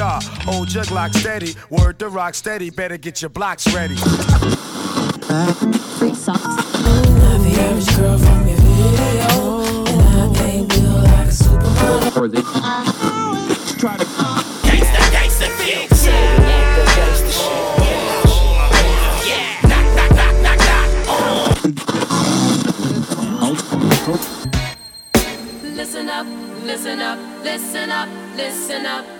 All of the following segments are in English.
star. Old jug lock steady, word to rock steady. Better get your blocks ready. Girl from your video, and I can't like a supermodel. Gangsta, gangsta. Listen up, listen up, listen up, listen up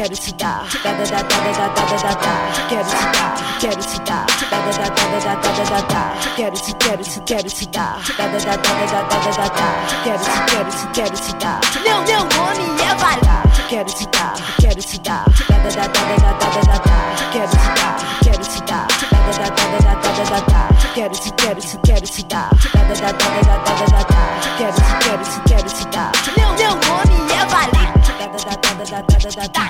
quero te dar, da da da da da da da da da, quero te dar, quero te dar, da da da da da da da da da, quero te, quero te, quero te dar, da da da da da da da da da, quero te, quero te, quero te dar, meu meu nome é Valar, quero te dar, quero te dar, da da da da da da da da, quero te dar, quero te dar, da da da da da da da da, quero te, quero te, quero te dar, da da da da da da da da, quero te, quero te, quero te dar, meu meu nome é Valar, da da da da da da da da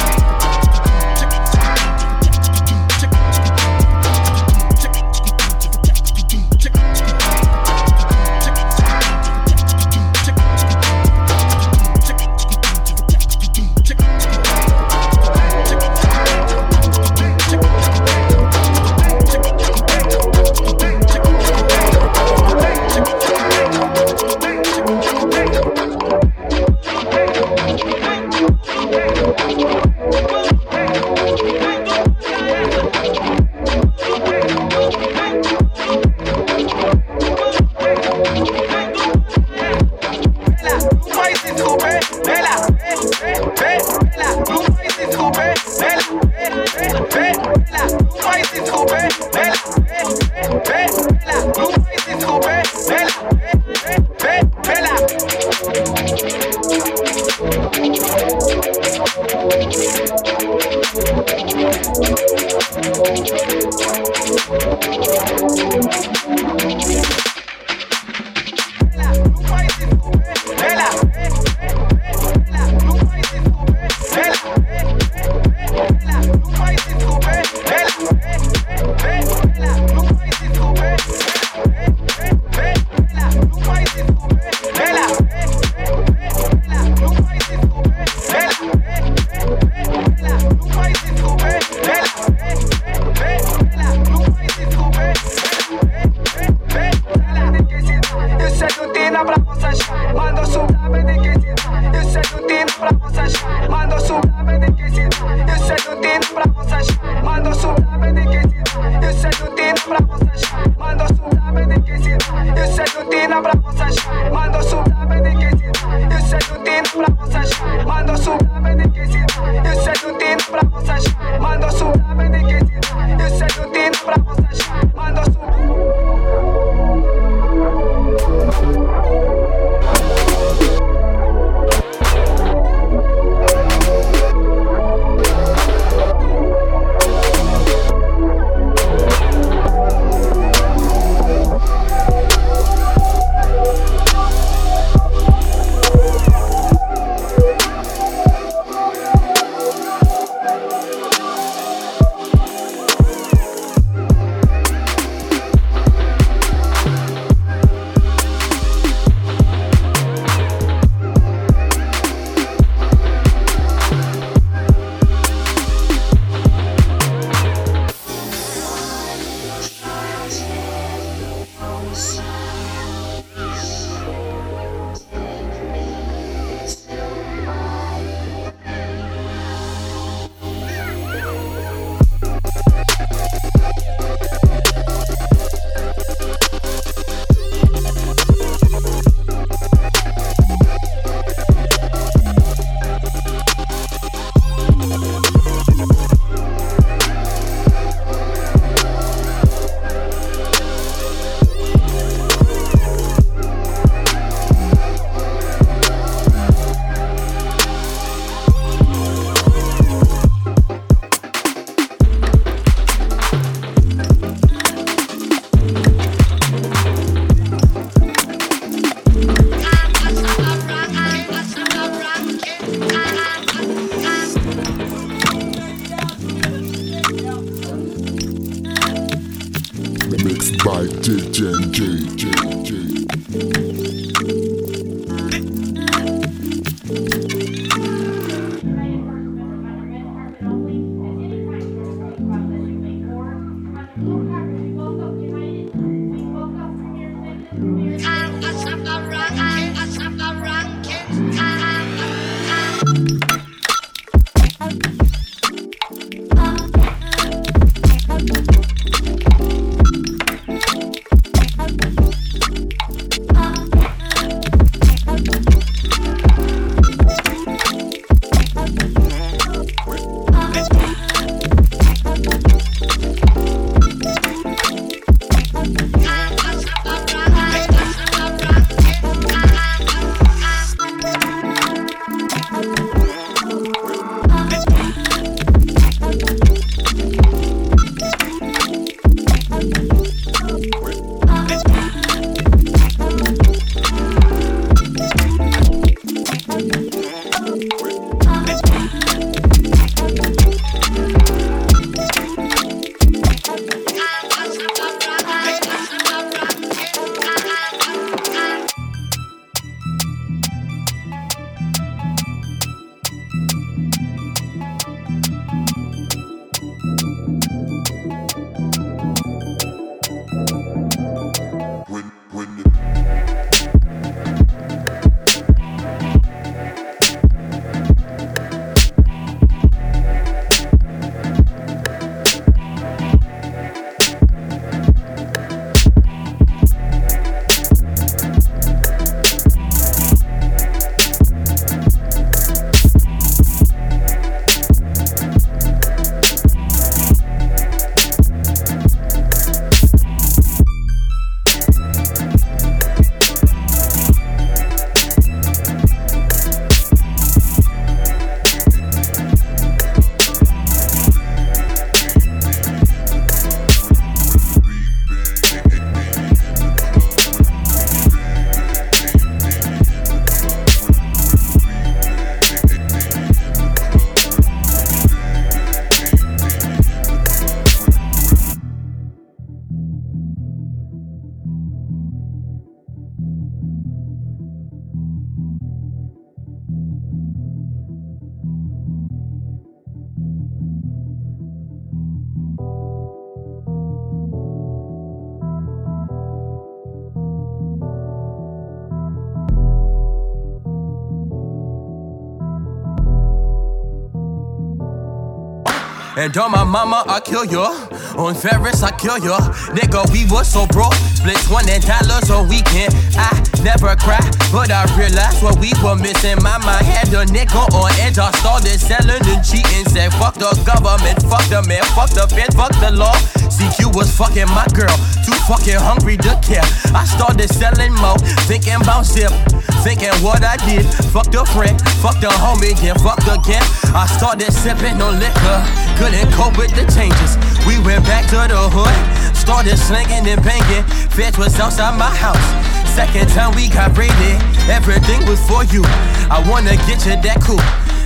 And on my mama, I kill you. On Ferris, I kill you. Nigga, we was so broke. Split twenty dollars a weekend. I never cry, but I realized what we were missing. My mind had a nigga on edge. I started selling and cheating. Said fuck the government, fuck the man, fuck the feds, fuck the law. CQ was fucking my girl, too fucking hungry to care. I started selling more, thinking about zip, thinking what I did. Fuck the friend, fuck the homie, then fuck the again. I started sipping on liquor, couldn't cope with the changes. We went back to the hood, started slinging and banging. Feds was outside my house. Second time we got raided, everything was for you. I wanna get you that cool.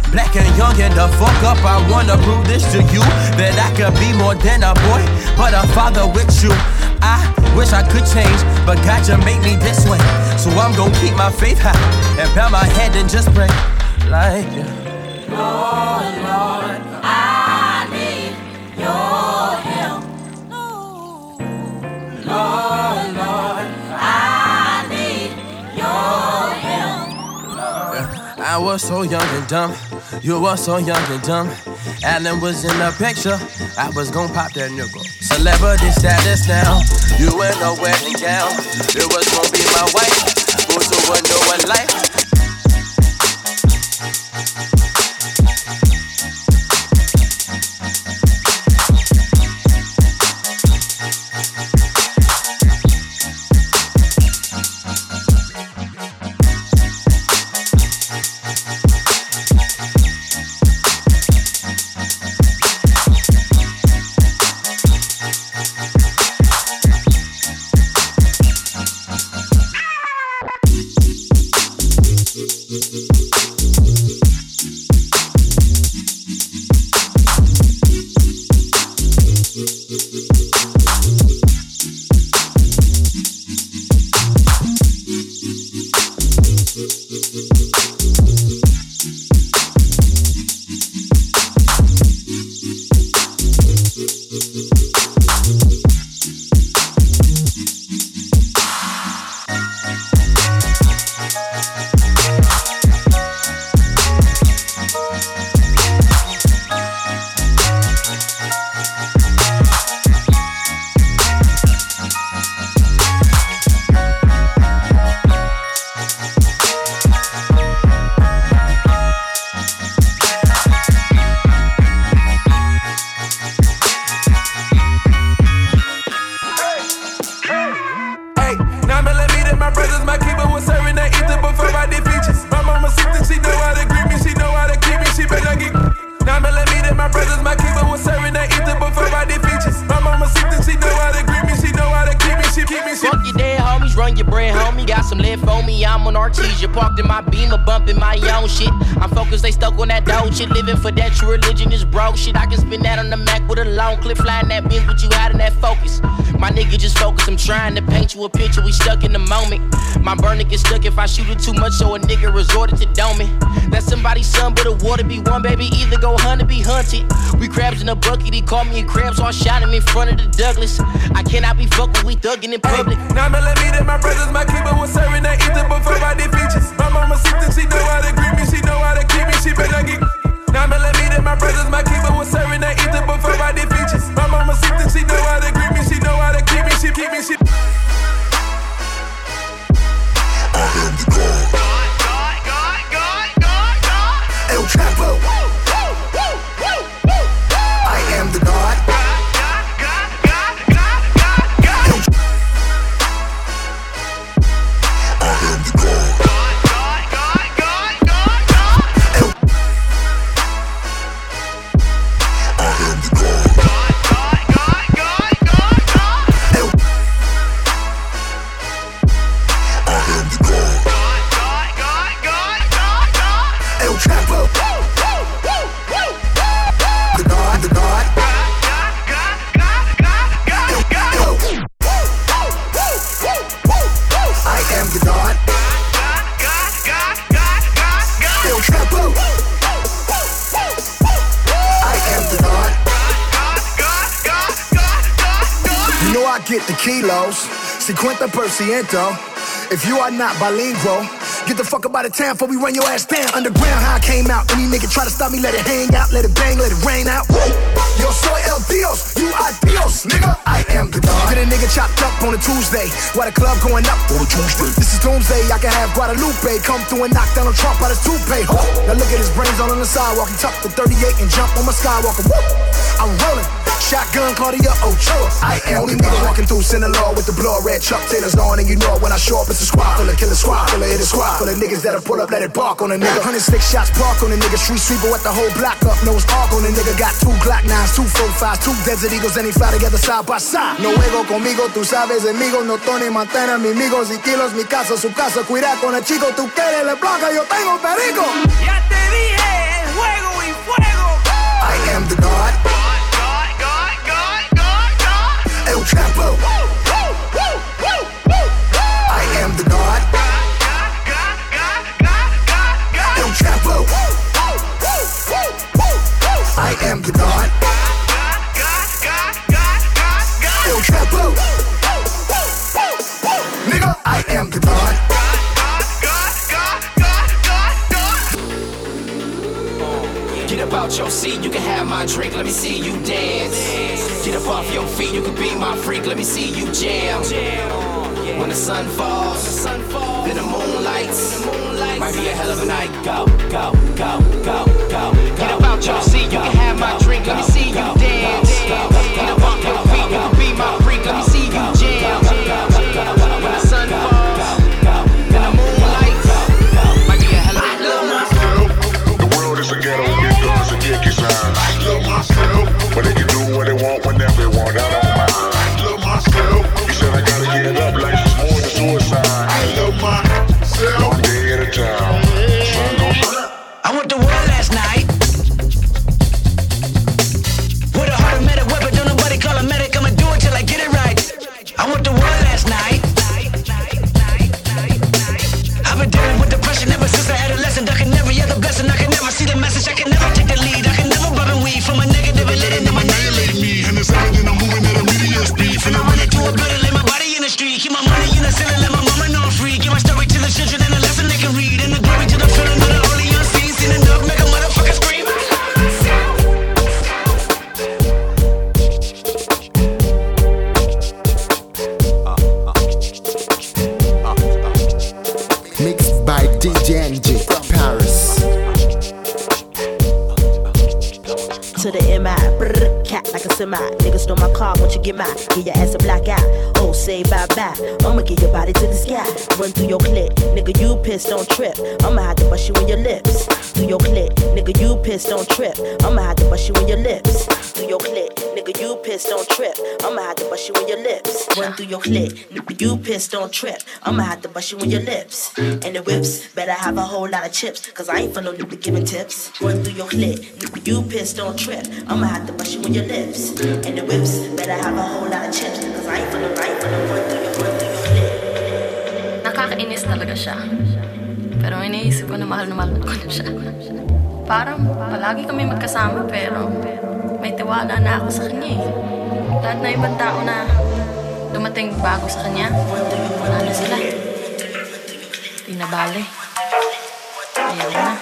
Black and young and the fuck up, I wanna prove this to you That I could be more than a boy, but a father with you I wish I could change, but God just made me this way So I'm gonna keep my faith high and bow my head and just pray like Lord, I was so young and dumb, you were so young and dumb. Alan was in the picture, I was gon' pop that nigga. Celebrity status now, you in a wedding gown. It was gon' be my wife, go to a life. We crabs in a bucket, he called me a crab, so I shot him in front of the Douglas. I cannot be fucked with, we thuggin' in public. Nine millimeter, my brothers, my keeper was serving that ether before I did features. My mama sick that she know how to greet me, she know how to keep me, she better get. Nine millimeter, my brothers, my keeper was serving that ether before I did features. My mama sick that she know how to greet me, she know how to keep me, she keep me, she. El Chapo. I kilos, cincuenta por ciento. If you are not bilingual, get the fuck up out of town before we run your ass down. Underground, how I came out. Any nigga try to stop me, let it hang out, let it bang, let it rain out. Yo soy you are nigga. I am the God. Get a nigga chopped up on a Tuesday. Why the club going up on a Tuesday? This is Doomsday. I can have Guadalupe come through and knock Donald Trump out his toupee. Huh? Now look at his brains all on the sidewalk. He tucked the 38 and jump on my skywalker. Woo! I'm rolling. Shotgun Claudia Ochoa. I am only nigga walking through Sinaloa with the blood red Chuck Taylors on, and you know it when I show up, it's a squad full of killer squad full of a squad full of niggas that'll pull up, let it bark on a nigga. Hundred six shots park on a nigga, street sweeper with the whole block up, nose arc on a nigga. Got two Glock nines, two four fives, two Desert Eagles, and he fly together side by side. No juego conmigo, tú sabes, amigo, no Tony Montana, mi amigos y kilos, mi casa, su casa, cuida con el chico, tú quieres la blanca, yo tengo perico. Ya te dije, el juego y fuego. I am the God. El Chapo. I am the God. El Chapo. I am the God. El Nigga, I am the God. Get up out your seat, you can have my drink, let me see you dance. Get up off your feet, you can be my freak, let me see you jam. When the sun falls, then the moon lights. Might be a hell of a night. Go, go, go, go, go. Get up out your seat, you can have my drink, let me see you dance. Don't trip. I'ma have to bust you in your lips. Through your clit. Nigga, you pissed, don't trip. I'ma have to bust you in your lips. Through your clit. Nigga, you pissed, don't trip. I'ma have to bust you in your lips. Run through your clit. Nigga, you pissed, don't trip. I'ma have to bust you in your lips. And the whips, better have a whole lot of chips. Cause I ain't for no nigga giving tips. Run through your clit. Nigga, you pissed, don't trip. I'ma have to bust you in your lips. And the whips, better have a whole lot of chips. Cause I ain't for no, I ain't for no run through your, run through your clit. Nakakainis talaga siya. Pero iniisip ko na mahal na mahal ko na siya. Parang palagi kami magkasama pero may tiwala na ako sa kanya eh. Lahat na ibang tao na dumating bago sa kanya, wala na sila. Di na bale. Ayaw na.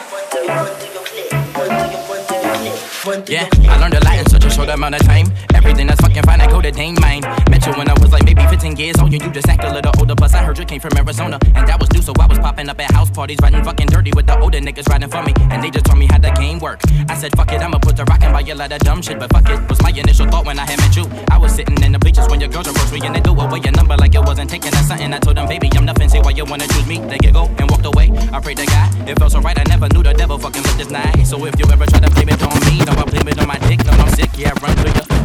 Yeah, I learned a lot in such a short amount of time. Everything that's fucking fine, I go to Dane mine. Met you when I was like maybe 15 years old. You, you just act a little older. Plus, I heard you came from Arizona. And that was new, so I was popping up at house parties, riding fucking dirty with the older niggas riding for me. And they just told me how the game works. I said, fuck it, I'ma put the rock and buy a lot of dumb shit. But fuck it, was my initial thought when I had met you. I was sitting in the bleachers when your girls approached me and they threw away your number like it wasn't taking or something. I told them, baby, I'm nothing. Say why you wanna choose me. They go and walked away. I prayed to God, it felt so right. I never knew the devil fucking looked this nice. So if you ever try to blame it on me, no, I blame it on my dick. No, I'm sick, yeah, run through you.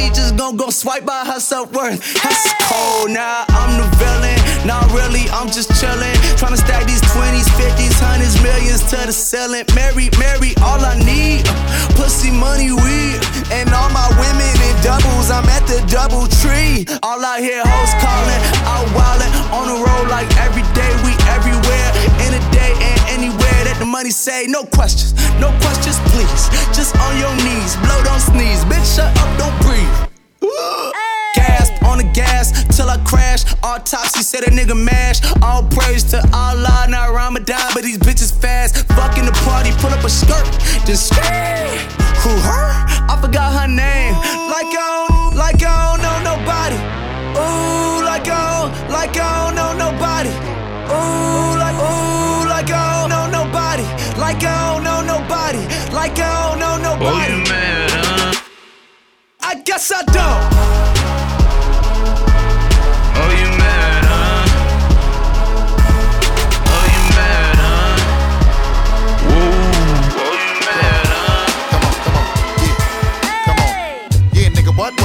She just gon' go swipe by her self worth. That's cold, now I'm the villain. Not really, I'm just chillin'. Tryna stack these 20s, 50s, hundreds, millions to the ceiling. Mary, Mary, all I need. Pussy, money, weed. And all my women in doubles, I'm at the double tree. All I hear hoes calling, out wildin', on the road like every day, we money say, no questions, no questions, please. Just on your knees, blow, don't sneeze. Bitch, shut up, don't breathe. Gasp on the gas till I crash. Autopsy said a nigga mash. All praise to Allah, not Ramadan, but these bitches fast. Fucking the party, pull up a skirt, then scream. Who her? I forgot her name. Like I don't, like oh, I don't know nobody. Ooh, like I don't, like I don't know nobody. Ooh, like, ooh, I guess I don't.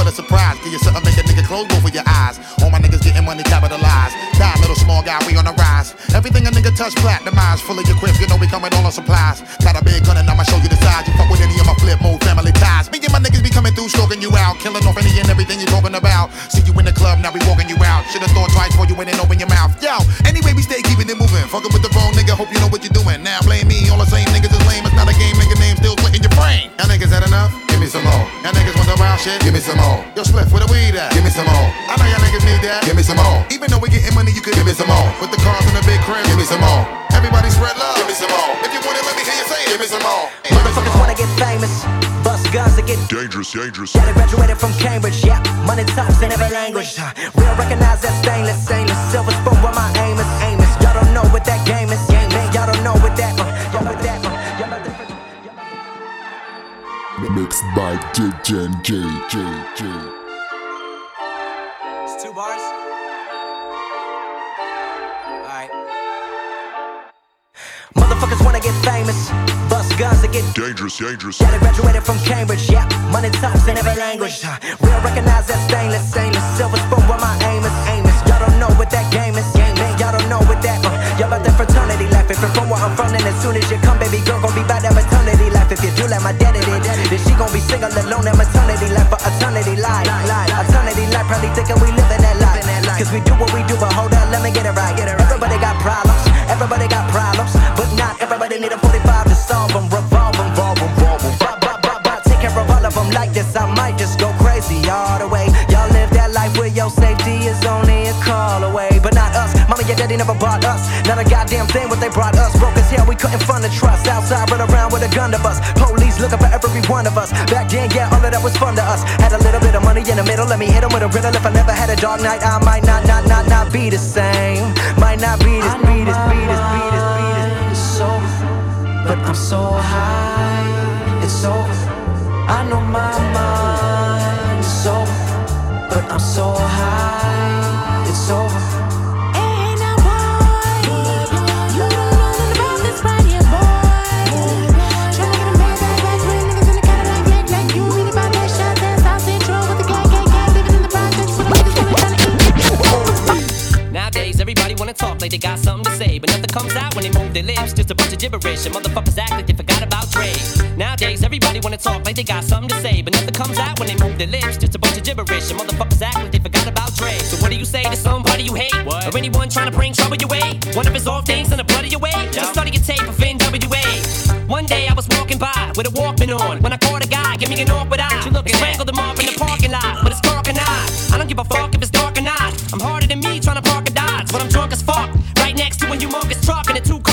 What? A surprise. Give you something, make a nigga close both of your eyes. All my niggas getting money capitalized. Die, little small guy, we on the rise. Everything a nigga touch, platinumized. Full of your you know we coming all on supplies. Got a big gun and I'ma show you the size. You fuck with any of my Flipmode family ties. Me and my niggas be coming through, stalking you out. Killing off any and everything you talking about. See you in the club, now we walking you out. Should've thought twice before you went and open your mouth. Yo, anyway, we stay keeping it moving. Fucking with the wrong nigga, hope you know what you're doing. Now blame me, all the same niggas is lame. It's not a game, nigga name still splitting your brain. Y'all niggas had enough? Give me some more. Y'all niggas want the wild shit? Give me some more. Yo, Spliff, where the weed at? Give me some more. I know y'all niggas need that. Give me some more. Even though we getting money, you could give me some more. With the cars in the big crib, give me some more. Everybody spread love. Give me some more. If you want it, let me hear you say it. Give me some more. Motherfuckers wanna get famous. Bust guns to get dangerous, dangerous. Yeah, they graduated from Cambridge, yeah. Money talks in every language. Real recognize that stainless, stainless. Silver spoon where my aim is, aim is. Y'all don't know what that game is, Mixed by DJ J J J. It's two bars. Alright. Motherfuckers wanna get famous. Bust guns to get Dangerous, dangerous. They graduated from Cambridge, yeah. Money talks in every language. uh, Real recognize that stainless, stainless. Silver spoon where my aim is, aim is. Y'all don't know what that game is, game. Y'all don't know what that. Uh, y'all about that fraternity life. If you're from where I'm from, then as soon as you come, baby girl, gon' be by that maternity life. If you do like my daddy did, gon' be single alone in maternity life for eternity life. life, Eternity life, probably thinking we living that life. Cause we do what we do, but hold up, let me get it right. Everybody got problems, everybody got problems, but not everybody need a 45 to solve them. Revolve them, revolve, them, rob them. Take care of all of them like this, I might. Us. Not a goddamn thing what they brought us. Broke as hell, we couldn't fund the trust. Outside, run around with a gun to bust. Police looking for every one of us. Back then, yeah, all of that was fun to us. Had a little bit of money in the middle, let me hit 'em with a riddle. If I never had a dog night, I might not, not, not, not be the same. Might not be this, be this, be this, be this, be this. Over, but I'm so high. It's over. I know my mind is over, but I'm so high. It's over. Talk like they got something to say, but nothing comes out when they move their lips. Just a bunch of gibberish, and motherfuckers act like they forgot about Dre. Nowadays, everybody wanna talk like they got something to say, but nothing comes out when they move their lips. Just a bunch of gibberish, and motherfuckers act like they forgot about Dre. So what do you say to somebody you hate, what? or anyone trying to bring trouble your way? One of his old things in the blood of your way. Just study your tape of NWA. One day I was walking by with a Walkman on when I caught a guy, give me an awkward eye. You look strangled him off in the parking lot, but it's dark and not. I don't give a fuck if it's dark or not. I'm harder than me trying to park a Dodge but I'm drunk as fuck. you next to a humongous truck two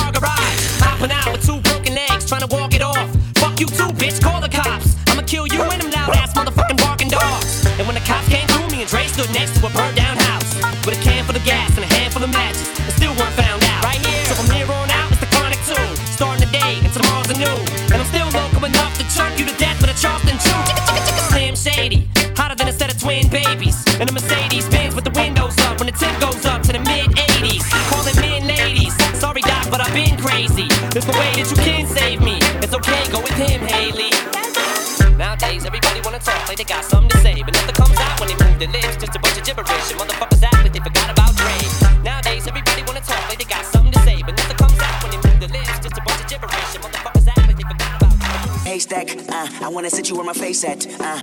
like they got something to say, but nothing comes out when they move their lips. Just a bunch of gibberish, and motherfuckers act like they forgot about Dre. Nowadays, everybody wanna talk like they got something to say, but nothing comes out when they move their lips. Just a bunch of gibberish, and motherfuckers act like they forgot about Dre. Haystack, uh, I wanna sit you where my face at. Uh.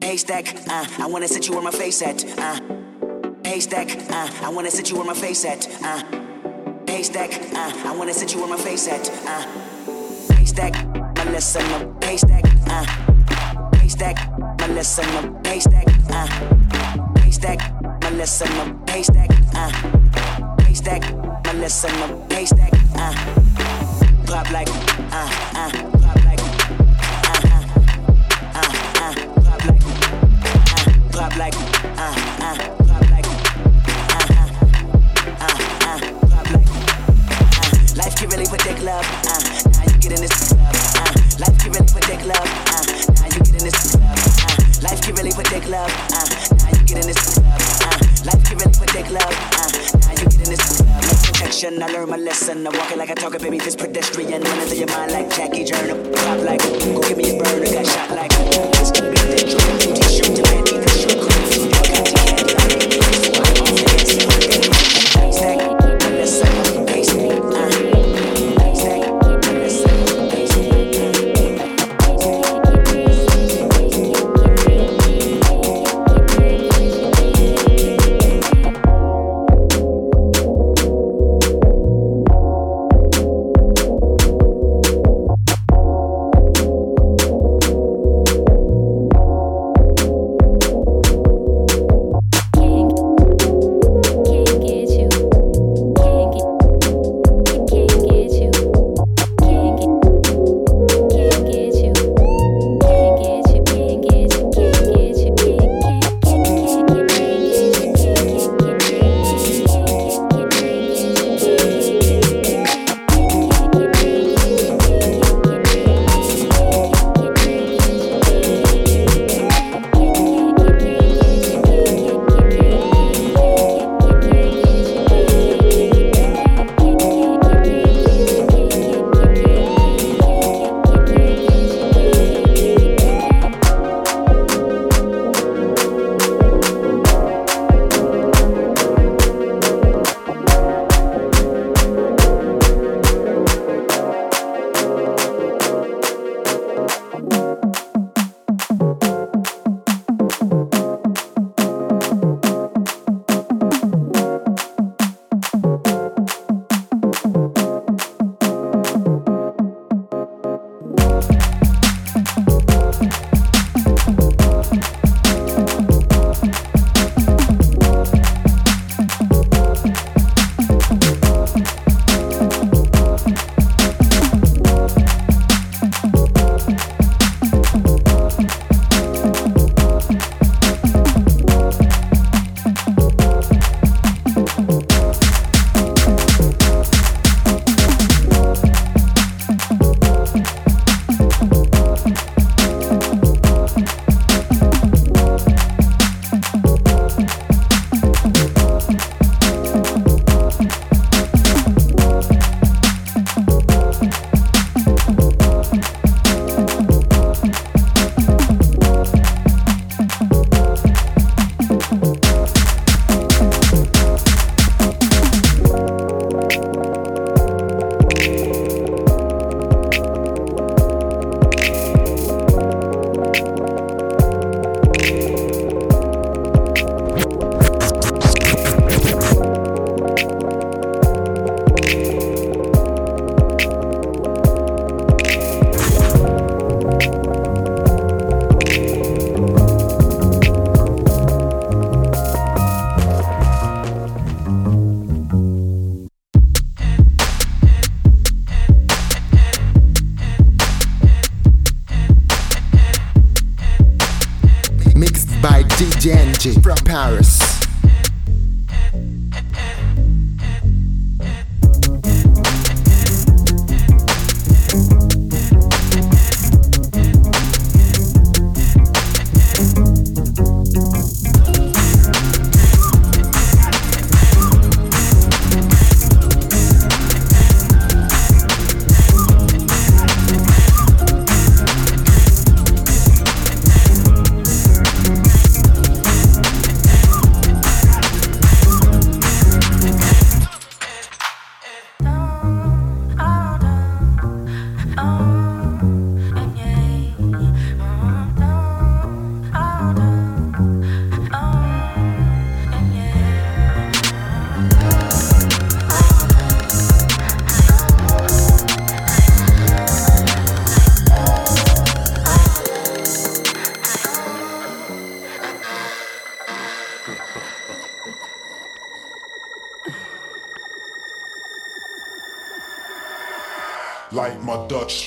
Haystack, uh, I wanna sit you where my face at. Uh. Haystack, uh, I wanna sit you where my face at. Uh. Haystack, uh, I wanna sit you where my face at. Uh. Haystack, my up. Haystack, uh. Haystack, my listen up. Haystack, uh. Haystack, my listen up. Haystack, uh. Haystack, my listen up. Haystack, uh. Pop like, uh, uh, pop like, uh, uh, uh, uh, pop like, uh, like, uh, uh, pop like, uh, uh, uh, uh. Life can really put dick love, uh, now you get in this club, uh. Life can really put dick love, uh, in this club, uh. Life can really put dick love, uh, now you get in this club, uh. Life can really put dick love, uh, now you get in this club. Like protection, I learned my lesson. I walk it like I talk it, baby, this pedestrian. Run into your mind like Jackie Joyner. Pop like, go give me a burner, got shot like. This could be the dream, t-shirt knee, the shirt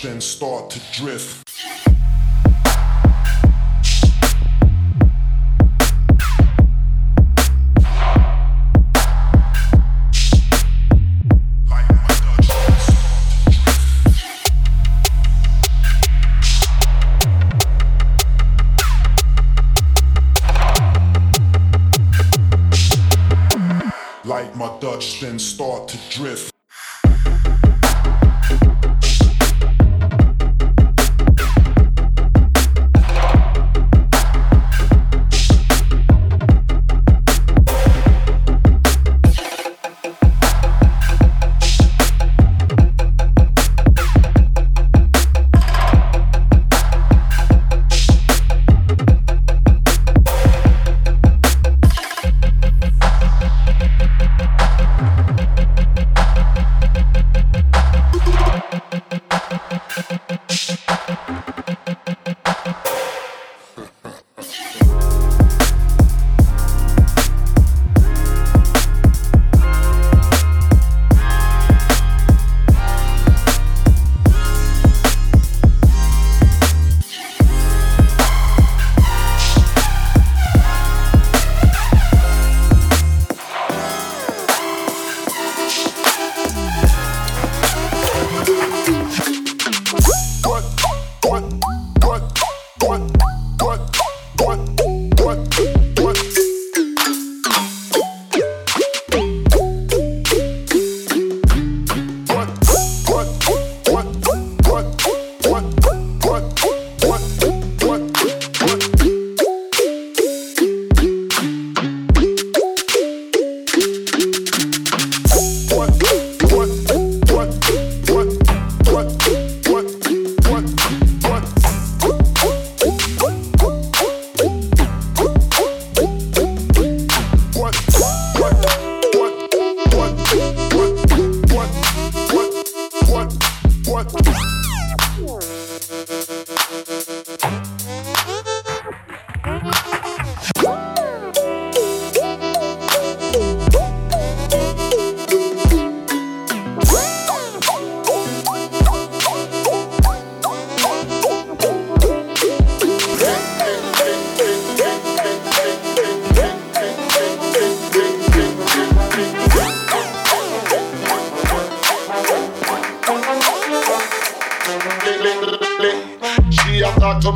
then start to drift. Like my Dutch, then start to drift.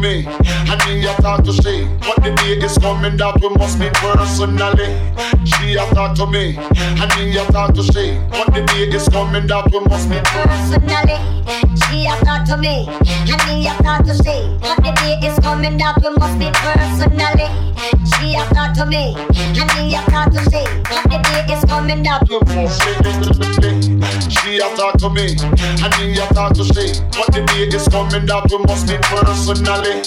Me, and me a talk to she. But the day is coming that we must meet personally. She a talk to me, and me a talk to she. But the day is coming that we must meet personally. She a talk to me, and me a talk to she. But the day is coming that we must meet personally. She a talk to me, and me a talk to she. But the day is coming meet She a talk to me, and me a talk to she. But the day is coming that we must meet personally.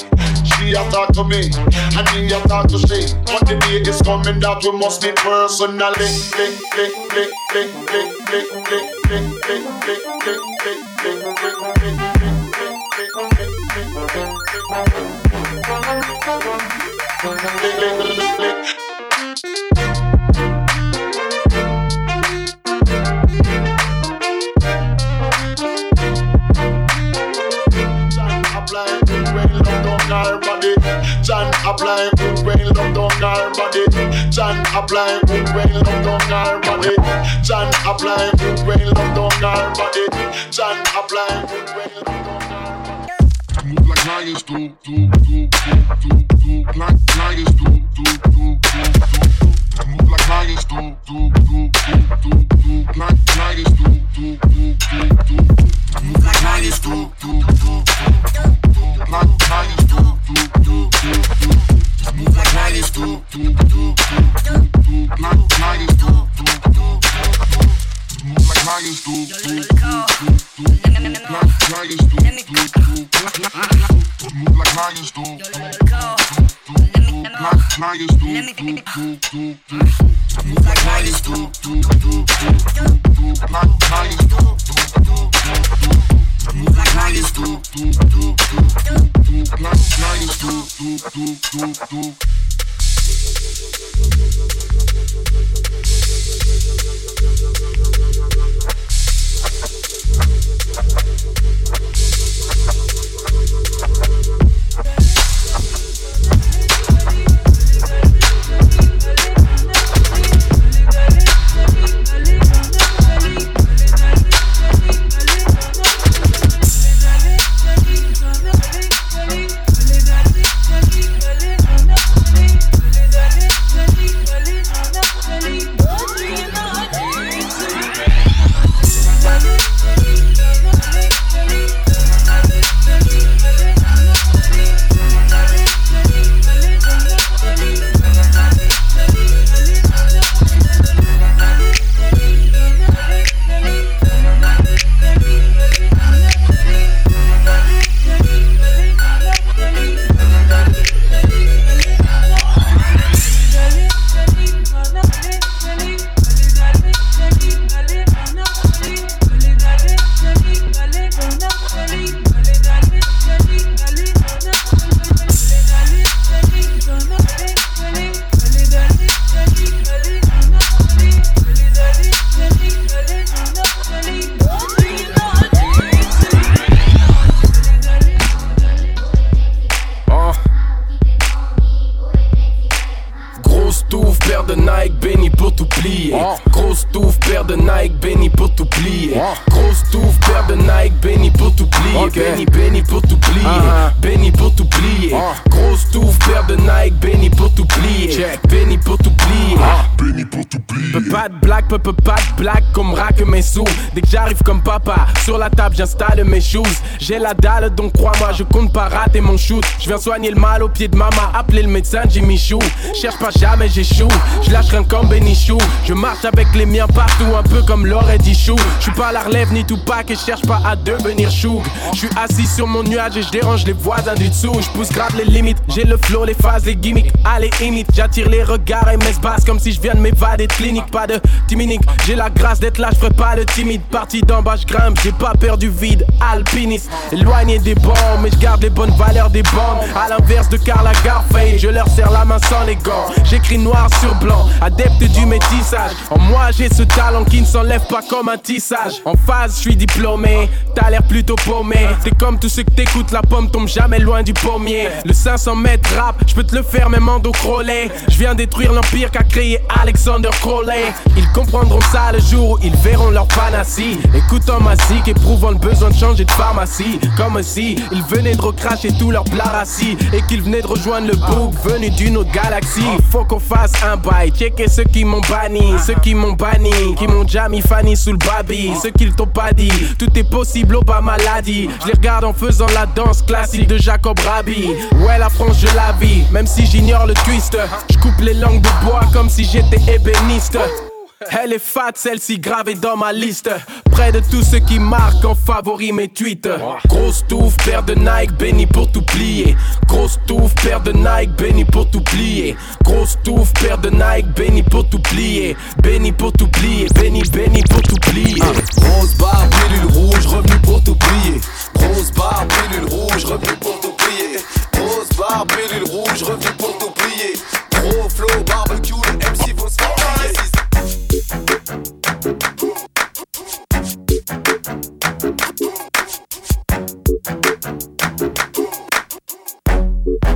She a talk to me, and me a talk to she. But the day is coming that we must meet personally. Lick, lick, lick, lick, lick, lick, lick, lick, lick, lick, lick, lick, lick, lick, lick, lick. Apply good brain, love down her body. John apply good brain, love down her body. John apply when love down her body. John apply when love down her body. John apply when love body. Move like lions do, do, do, do, do, do. Like lions do, do, do, do, do. Move like lions do, do, do, do, do, do. Like lions do, do, do, do, do. Move like lions do, do, do, do, do. Like lions do, do, do, do, do. Move like lions do, do, do, do, do. Like lions do, do, do. Lions do, do, do, lions. Move like lions do, lions do. Move like lions do, lions do. Move like lions do, do, do, lions do, j'installe mes shoes. J'ai la dalle, donc crois-moi, je compte pas rater mon shoot. Je viens soigner le mal au pied de maman, appeler le médecin Jimmy Chou. Cherche pas jamais, j'échoue. Je lâche rien comme Benichou. Je marche avec les miens partout, un peu comme l'aurait dit Chou. Je suis pas la relève ni tout pas, et cherche pas à devenir chou. Je suis assis sur mon nuage et je dérange les voisins du dessous. Je pousse grave les limites, j'ai le flow, les phases, les gimmicks. Allez, imite, j'attire les regards et mes basses comme si je viens de m'évader de clinique. Pas de timinique, j'ai la grâce d'être là, je ferai pas le timide. Parti d'en bas, je grimpe, j'ai pas peur du vide. Alpiniste, éloigné des bombes, mais je garde les bonnes valeurs des bandes. À l'inverse de Karl Lagerfeld, je leur serre la main sans les gants. J'écris noir sur blanc, adepte du métissage. En moi, j'ai ce talent qui ne s'enlève pas comme un tissage. En phase, je suis diplômé, t'as l'air plutôt paumé. T'es comme tous ceux que t'écoutes, la pomme tombe jamais loin du pommier. Le 500 mètres rap, je peux te le faire même en dos crawlé. Je viens détruire l'empire qu'a créé Alexander Crowley. Ils comprendront ça le jour où ils verront leur panacée. Écoutant ma zik, éprouvant le besoin de changer de pharmacie. Comme si ils venaient de recracher tout leur blarassi et qu'ils venaient de rejoindre le bouc venu d'une autre galaxie. Faut qu'on fasse un bail, checker ceux qui m'ont banni, ceux qui m'ont banni, qui m'ont déjà Fanny sous le baby, ceux qui t'ont pas dit. Tout est possible, Obama l'a dit. Je les regarde en faisant la danse classique de Jacob Rabi. Ouais, la France, je la vis, même si j'ignore le twist. Je coupe les langues de bois comme si j'étais ébéniste. Elle est fat, celle-ci gravée dans ma liste. Près de tous ceux qui marquent en favori mes tweets. Grosse touffe, paire de Nike, béni pour tout plier. Grosse touffe, paire de Nike, béni pour tout plier. Grosse touffe, paire de Nike, béni pour tout plier. Béni pour tout plier, béni, béni pour tout plier. Grosse barre, pilule rouge, revenu pour tout plier. Grosse barre, pilule rouge, revenu pour tout plier. Grosse barre, pilule rouge, revenu pour tout plier. Gros flow, barbecue, le MC vont se faire Thank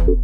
you.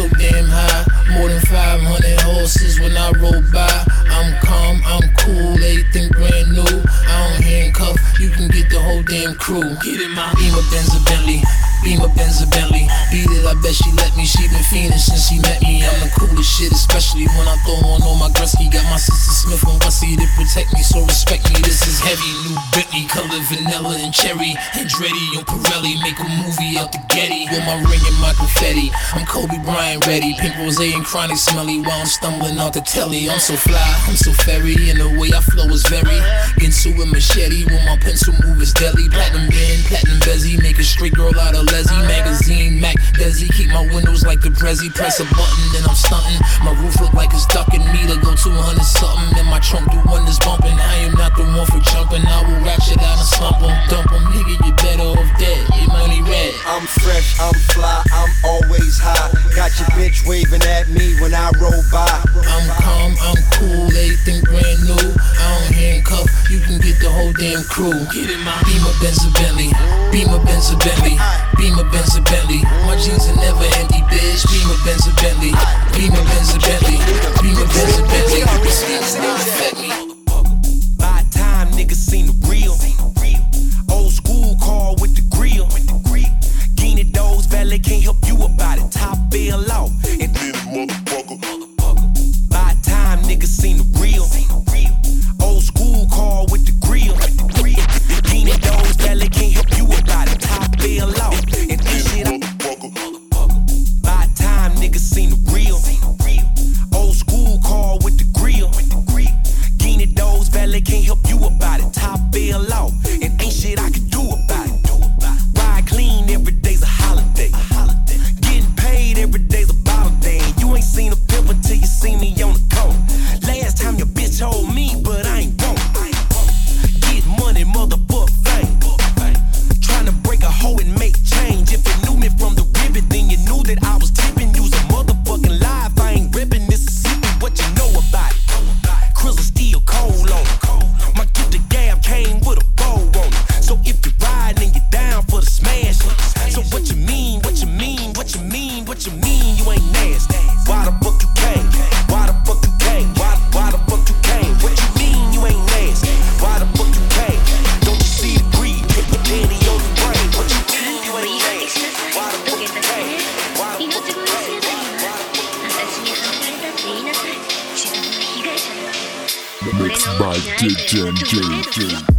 So damn high. More than 500 horses when I roll by. I'm calm, I'm cool, everything brand new. I don't handcuff, you can get the whole damn crew. Get in my Beamer, Benz, or Bentley. Beamer, Benz, or Bentley. Beat it, I bet she let me. She been fiending since she met me. I'm the coolest shit, especially when I throw on all my Gretzky. Got my sister Smith and Wessie to protect me, so respect me. This is heavy, new Bentley, color vanilla and cherry. Andretti on Pirelli, make a movie out the Getty. With my ring and my confetti. I'm Kobe Bryant ready. Pink rose and chronic smelly while I'm stumbling out the telly. I'm so fly, I'm so fairy, and the way I flow is very. Into a machete when my pencil move is deadly. Platinum band, platinum bezzy, make a straight girl out of Leslie. Magazine, Mac, Desi, keep my windows like the Prezi. Press a button, then I'm stunting. My roof look like it's ducking me to go 200 something. And my trunk do wonders bumping. I am not the one for jumping. I will ratchet out and slump 'em, dump 'em. Nigga, you better off dead. Your money red. I'm fresh, I'm fly, I'm always high. Got your bitch waving at me when I roll by. I'm calm, I'm cool, everything brand new. I don't handcuff, you can get the whole damn crew. Get in my Beamer, Benz, Bentley. Beamer, Benz, Bentley. Beamer, Benz, or Bentley. My jeans are never empty, bitch. Beamer, Benz, or Bentley. Beamer, Benz, or Bentley. Beamer, Benz, or Bentley. By time, niggas seen the real. Old school car with the grill. Guinea doors, valet can't help you about it. Top bill off. What you mean? You ain't nasty. Why the fuck you came? Why the fuck you came? Why, why the fuck you came? What you mean? You ain't nasty. Why the fuck you came? Don't you see the greed? Hit the danny on the brain. What you mean? You ain't nasty. Why the fuck you came? Why the fuck you Mixed by DJ J.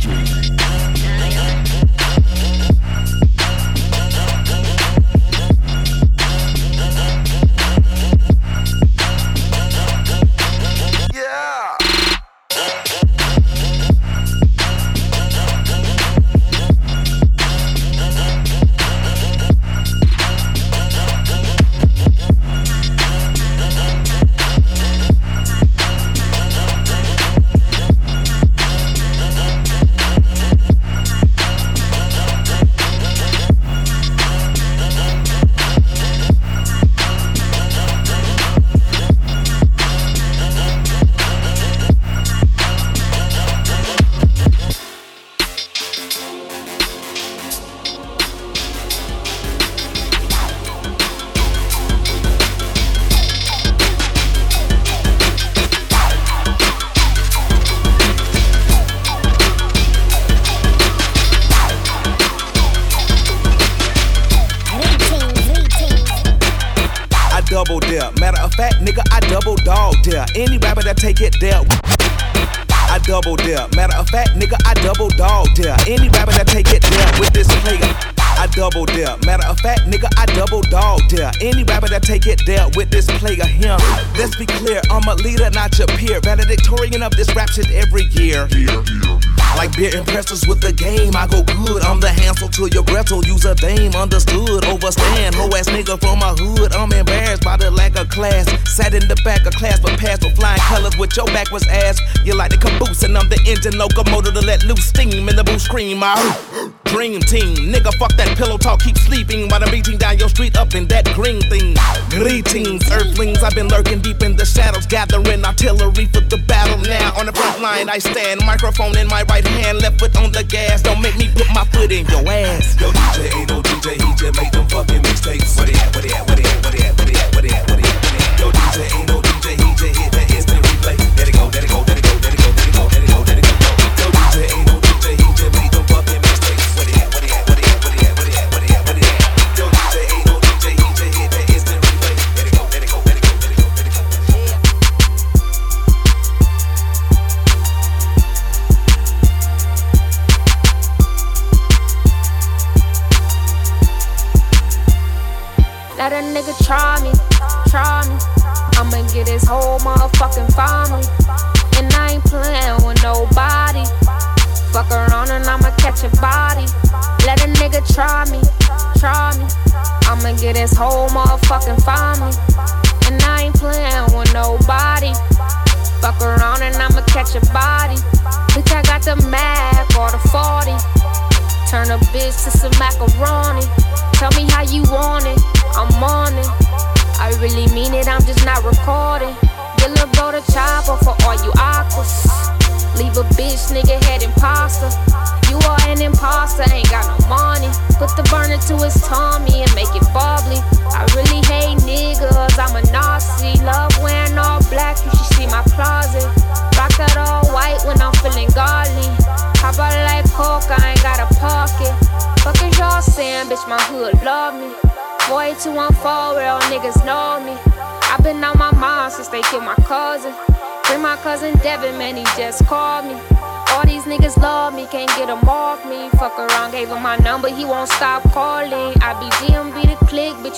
the. I dream team, nigga, fuck that pillow talk. Keep sleeping while I'm beating down your street up in that green thing. Greetings, earthlings. I've been lurking deep in the shadows, gathering artillery for the battle. Now on the front line, I stand, microphone in my right hand, left foot on the gas. Don't make me put my foot in your ass. Yo, DJ ain't no DJ, he just make them Let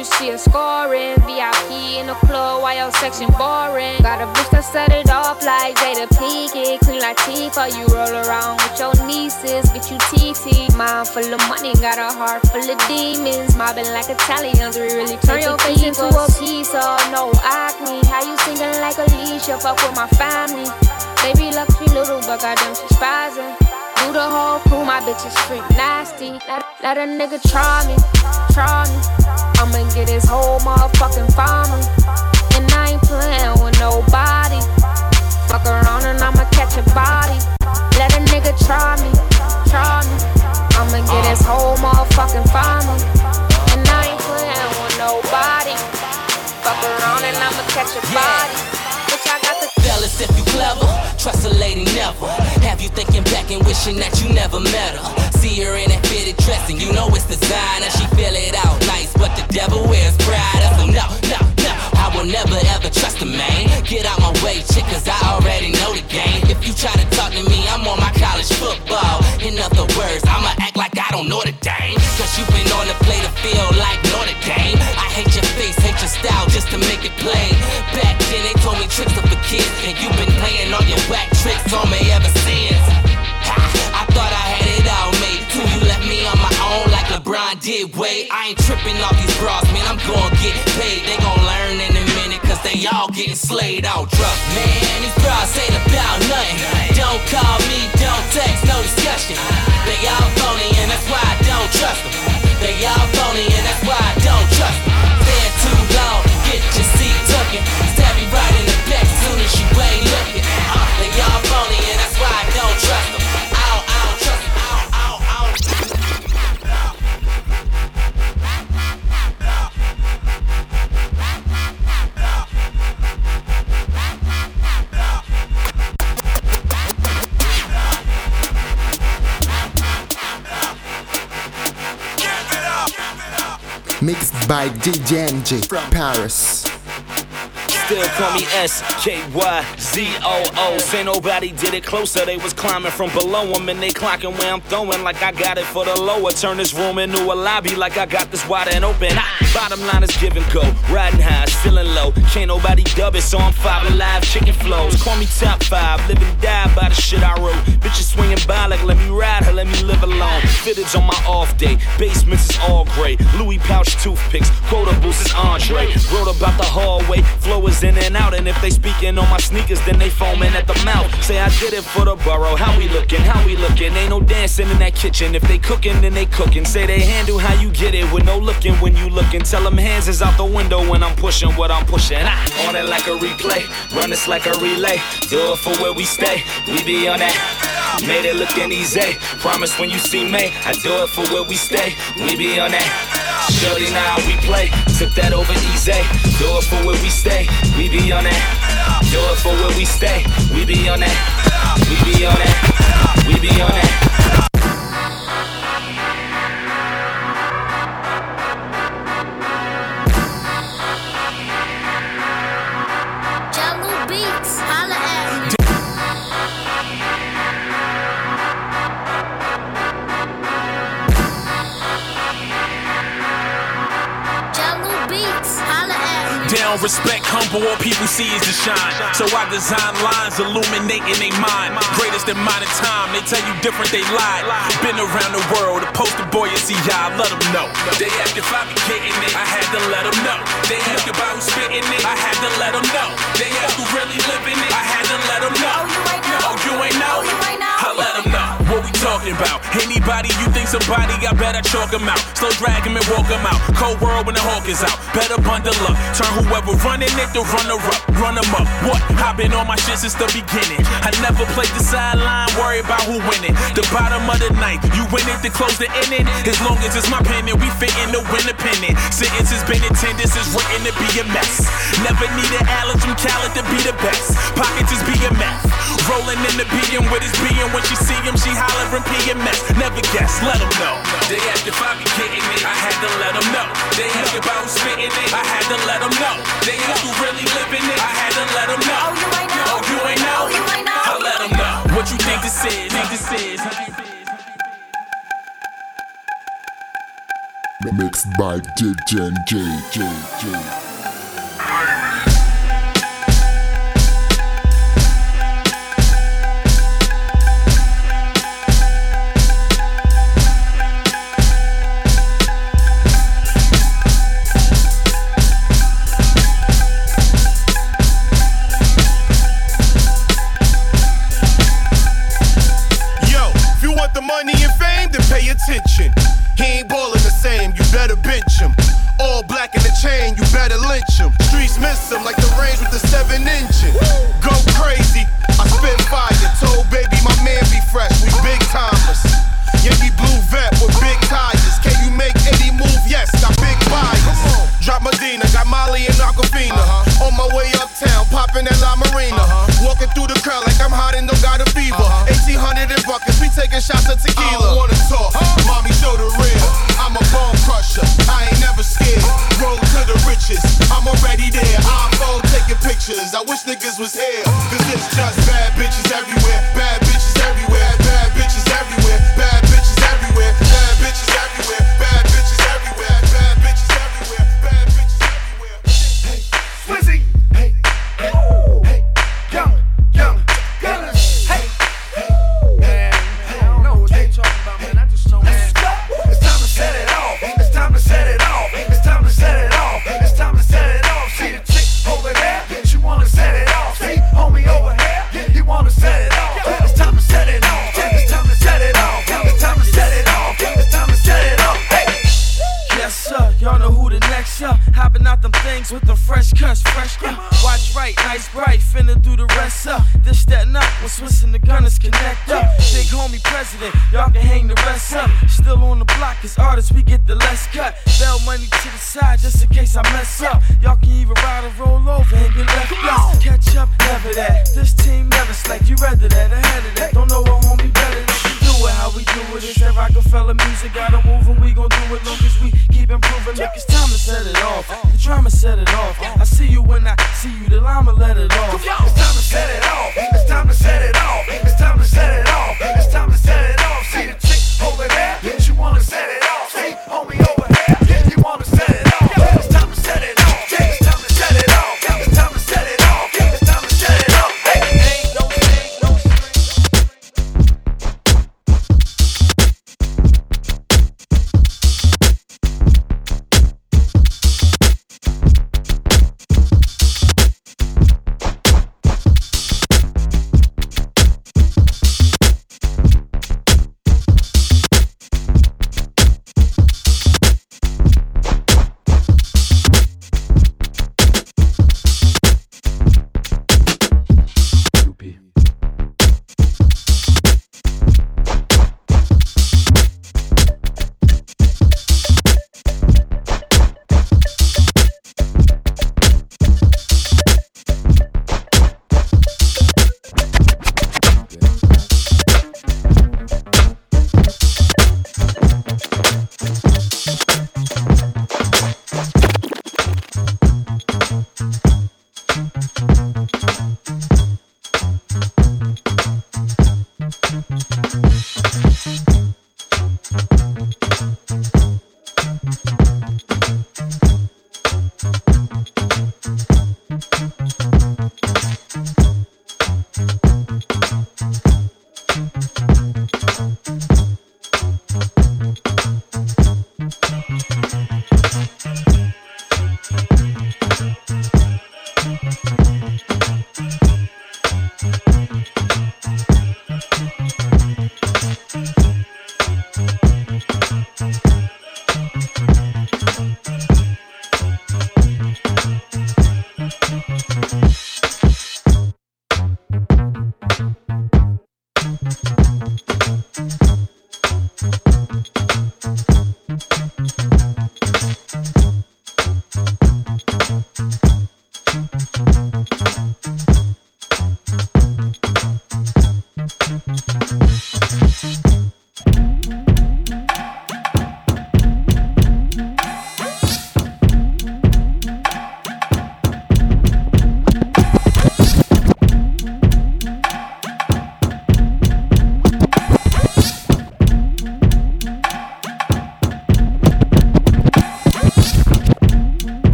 you see us scoring. VIP in the club, why your section boring? Got a bitch that set it off like Jada Pinkett. Clean like Tifa, you roll around with your nieces, bitch, you TT. Mind full of money, got a heart full of demons. Mobbing like Italians, we really turn your face into a piece of oh, no acne. How you singing like Alicia? Fuck with my family. Baby lucky little, but goddamn she spazzing. Do the whole crew, my bitch is freak nasty. Let, let a nigga try me, try me. I'ma get his whole motherfucking family. And I ain't playing with nobody. Fuck around and I'ma catch a body. Let a nigga try me, try me. I'ma get his whole motherfucking family. And I ain't playing with nobody. Fuck around and I'ma catch a body. Fellas, if you clever, trust a lady never. Have you thinking back and wishing that you never met her? See her in that fitted dress and you know it's designer. She feel it out nice, but the devil wears Prada. So no, no, no, I will never ever trust a man. Get out my way, chick, cause I already know the game. If you try to talk to me, I'm on my college football. In other words, I'ma act like I don't know the dame. Cause you've been on the play to feel like Notre Dame. I hate your face, hate your style just to make it plain. Back then they told me tricks are for kids, and you've been playing all your whack tricks on me ever since. Ha, I thought I had it all made too. You left me on my own like LeBron did. Wait, I ain't tripping off these bras, man. I'm gonna get paid. They gon' learn in a minute, cause they all getting slayed out drunk. Man, these bras ain't about nothing. Don't call me, don't text, no discussion. They all phony, and that's why I don't trust them. They all phony, and that's why I don't trust them. Too long, get your seat tucking. Stab you right in the back soon as you ain't looking. Uh, they all phony, and that's why I don't trust them. Mixed by DJ NJ from Paris. Still call me S K Y Z O O. Say nobody did it closer. They was climbing from below them and they clocking where I'm throwing like I got it for the lower. Turn this room into a lobby like I got this wide and open. Bottom line is give and go. Riding high, feeling low. Can't nobody dub it, so I'm five alive. Chicken flows. Call me top five. Live and die by the shit I wrote. Bitches swinging by like let me ride her, let me live alone. Fitteds on my off day. Basements is all gray. Louis pouch toothpicks. Quotables is Andre. Wrote about the hallway. Flow is in and out. And if they speaking on my sneakers, then they foaming at the mouth. Say I did it for the borough. How we looking? How we looking? Ain't no dancing in that kitchen. If they cooking, then they cooking. Say they handle how you get it with no looking when you looking. Tell them hands is out the window when I'm pushing what I'm pushing. Ah, on it like a replay. Run this like a relay. Do it for where we stay. We be on that. Made it looking easy. Promise when you see me, I do it for where we stay. We be on that. Shorty now we play. Took that over easy. Do it for where we stay. We be on that. Do it for where we stay. We be on that. We be on that. We be on that. Don't respect humble, all people see is the shine. So I design lines illuminating they mind. Greatest in modern time, they tell you different, they lie. Been around the world, the poster boy is I let them know. They ask if I be getting it, I had to let them know. They ask about who's spitting it, I had to let them know. They ask who really living it, I had to let them know. Oh, you ain't know? I let them know. What we talking about? Anybody you think somebody, I better chalk them out. Slow drag 'em and walk 'em out. Cold world when the hawk is out. Better bundle up. Turn whoever running it to runner up. Run 'em up. What? I've been on my shit since the beginning. I never played the sideline, worry about who winning. The bottom of the ninth, you win it to close the inning. As long as it's my pennant, we fit in the win a pennant. Sentences been attendance is written to be a mess. Never need an allergy from Khaled to be the best. Pockets is meth. Rolling in the being with his being. When she see him, she hollering PMS. Never guess, let them know. They ask if I be getting it, I had to let them know. They ask about who's spitting it, I had to let them know. They ask who really living it, I had to let them oh, know. Oh, you ain't know. Oh, you ain't know. Oh, you ain't know. I let them know. What you think this is? Think this is? Mixed by DJ J J J.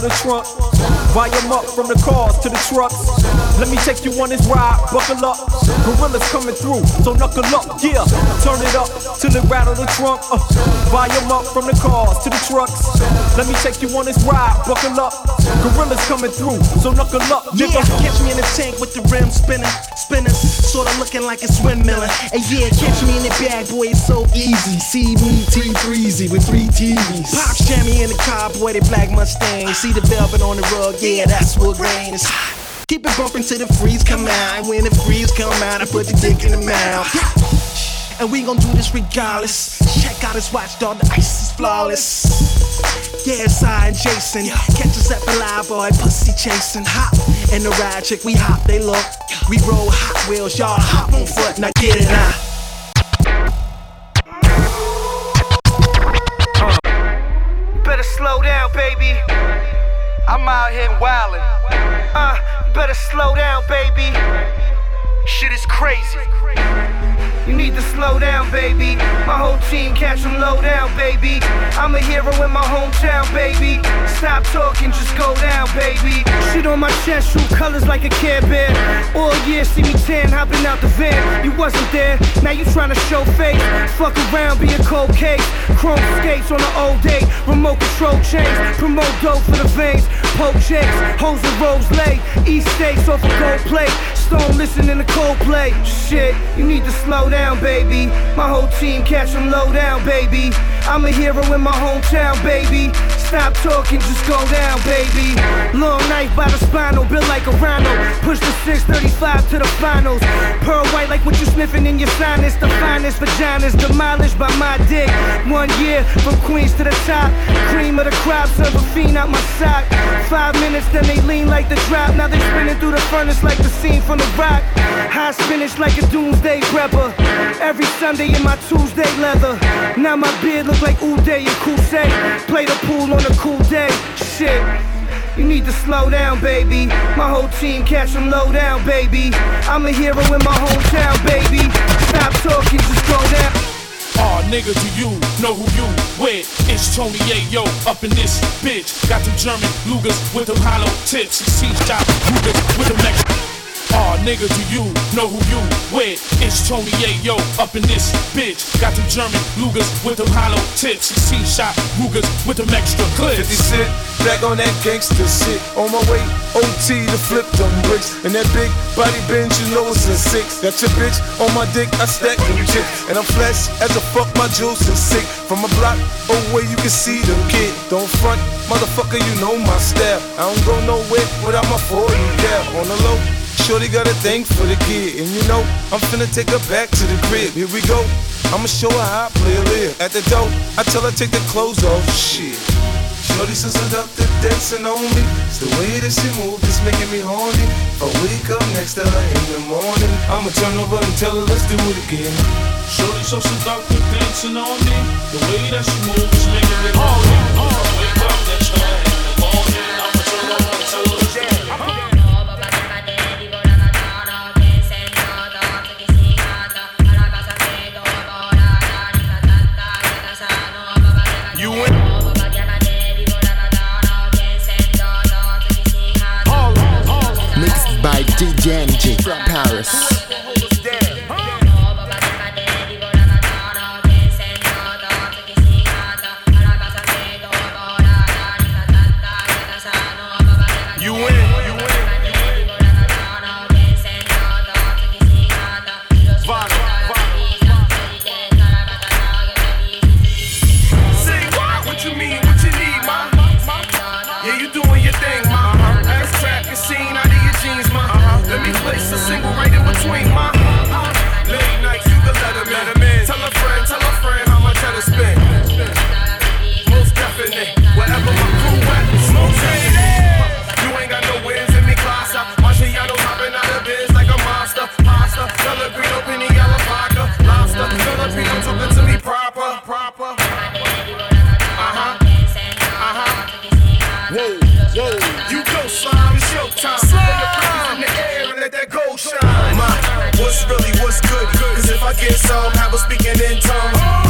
the trunk. Volume up from the cars to the trucks. Let me take you on this ride, buckle up. Gorillas coming through, so knuckle up, yeah. Turn it up till it rattle the trunk. Uh, volume up from the cars to the trucks. Let me take you on this ride, buckle up. Gorillas coming through, so knuckle up, nigga. Yeah, catch me in the tank with the rim spinning, sorta looking like a windmilling. And yeah, catch me in the bag, boy, it's so easy. See me T3Z with three TVs. Pop jam me in the car, boy, they black Mustang. See the velvet on the rug, yeah, that's what rain is. Keep it bumping till the freeze come out. When the freeze come out, I put the dick in the mouth. And we gon' do this regardless. Check out his watch, dog, the ice is flawless. Yeah, it's I and Jason. Catch us at the live boy, pussy chasing. Hop in the ride, chick, we hop, they look. We roll hot wheels, y'all hop on foot, now get it out. Team catch them low down, baby. I'm a hero in my hometown, baby. Stop talking, just go down, baby. Shit on my chest, shoot colors like a Care Bear. All year, see me tan, hopping out the van. You wasn't there, now you trying to show face. Fuck around, be a cold case. Chrome skates on an old day. Remote control chains, promote dope for the veins. Poke checks, hoes and rose late. East States off a gold plate. Stone listening to Coldplay. Shit, you need to slow down, baby. My whole team catch them low down, baby. I'm a hero in my hometown, baby. Stop talking, just go down, baby. Long knife by the spinal, built like a rhino. Push the 635 to the finals. Pearl white like what you sniffing in your sinus. The finest vaginas demolished by my dick. One year from Queens to the top. Cream of the crop, serve a fiend out my sock. Five minutes, then they lean like the drop. Now they spinning through the furnace like the scene from the rock. High spinach like a doomsday prepper. Every Sunday in my Tuesday leather. Now my beard look like Uday and Qusay. Play the pool on a cool day. Shit. You need to slow down, baby. My whole team catch them low down, baby. I'm a hero in my hometown, baby. Stop talking, just go down. Aw, nigga, do you know who you with? It's Tony Yayo up in this bitch. Got them German Lugers with them hollow tips. C-Shot Lugers with them next. Nigga, do you know who you with? It's Tony Yayo up in this bitch. Got them German Lugers with them hollow tips. C-Shot Lugers with them extra clips. 50 cent, back on that gangster shit. On my way, OT to flip them bricks. And that big body bench, you know it's a six. Got your bitch on my dick, I stack them chips. And I'm flash as a fuck, my juice is sick. From a block away, you can see them kid. Don't front, motherfucker, you know my style. I don't go nowhere without my 40 cap. On the low, Shorty got a thing for the kid, and you know I'm finna take her back to the crib. Here we go. I'ma show her how I play a live. At the door, I tell her take the clothes off. Shit. Shorty so seductive, dancing on me. It's the way that she moves, it's making me horny. I wake up next to her in the morning, I'ma turn over and tell her let's do it again. Shorty so seductive, dancing on me. The way that she moves making me horny. I from Paris. If I get some, have a speaking in tongues.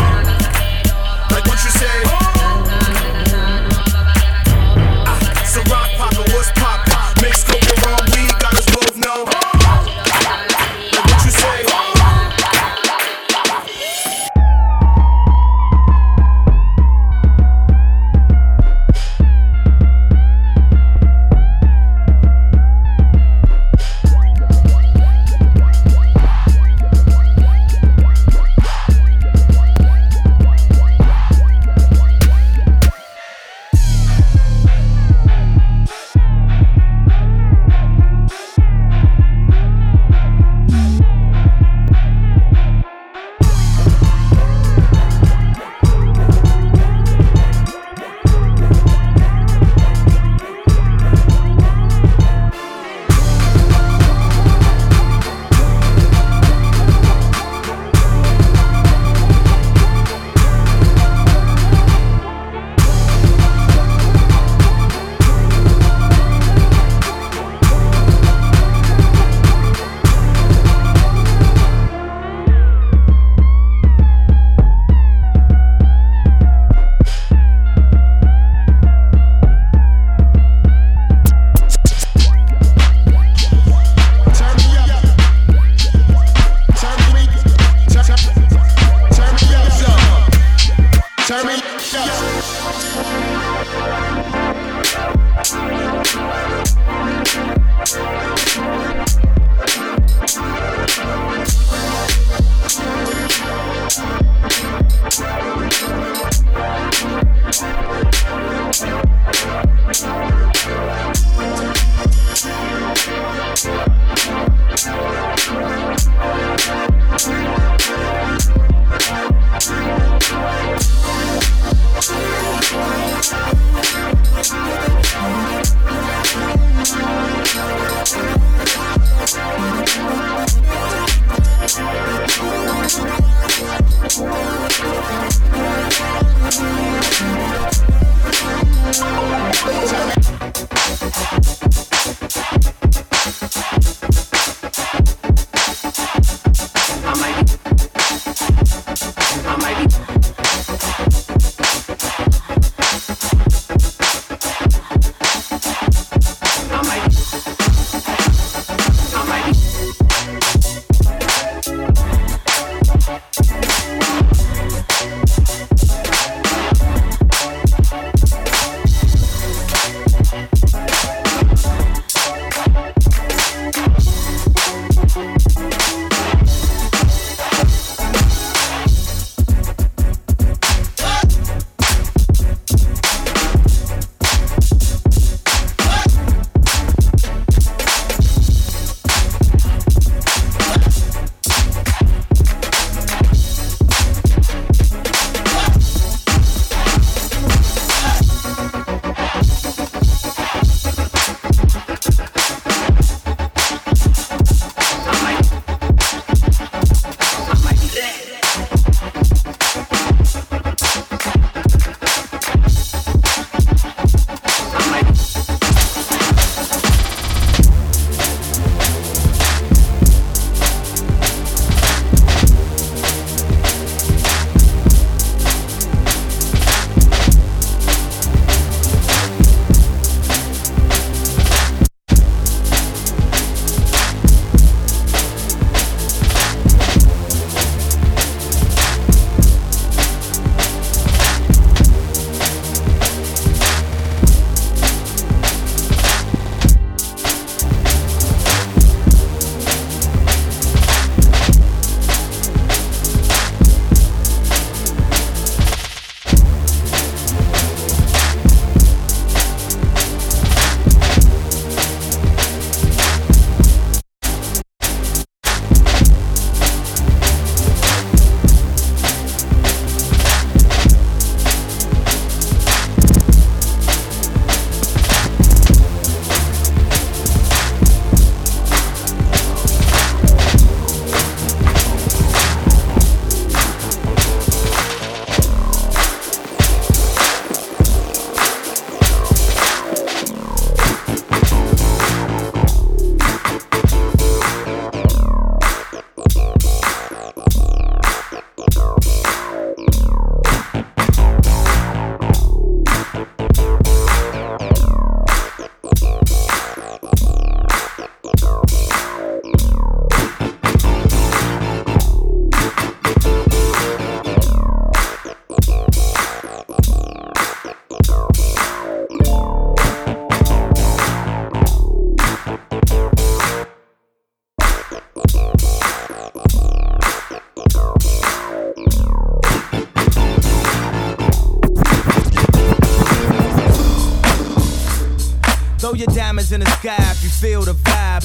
Your diamonds in the sky if you feel the vibe.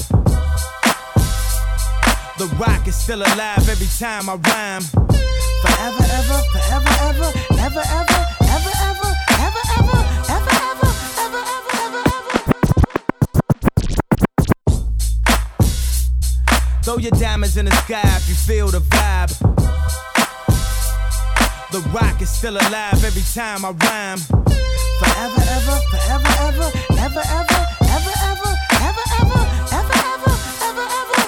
The rock is still alive every time I rhyme. Forever, ever, forever, ever, ever, ever, ever, ever, ever, ever, ever, ever, ever, ever, ever, ever. Throw your diamonds in the sky if you feel the vibe. The rock is still alive every time I rhyme. Forever, ever, forever, ever, ever, ever, ever, ever, ever, ever, ever, ever, ever, ever.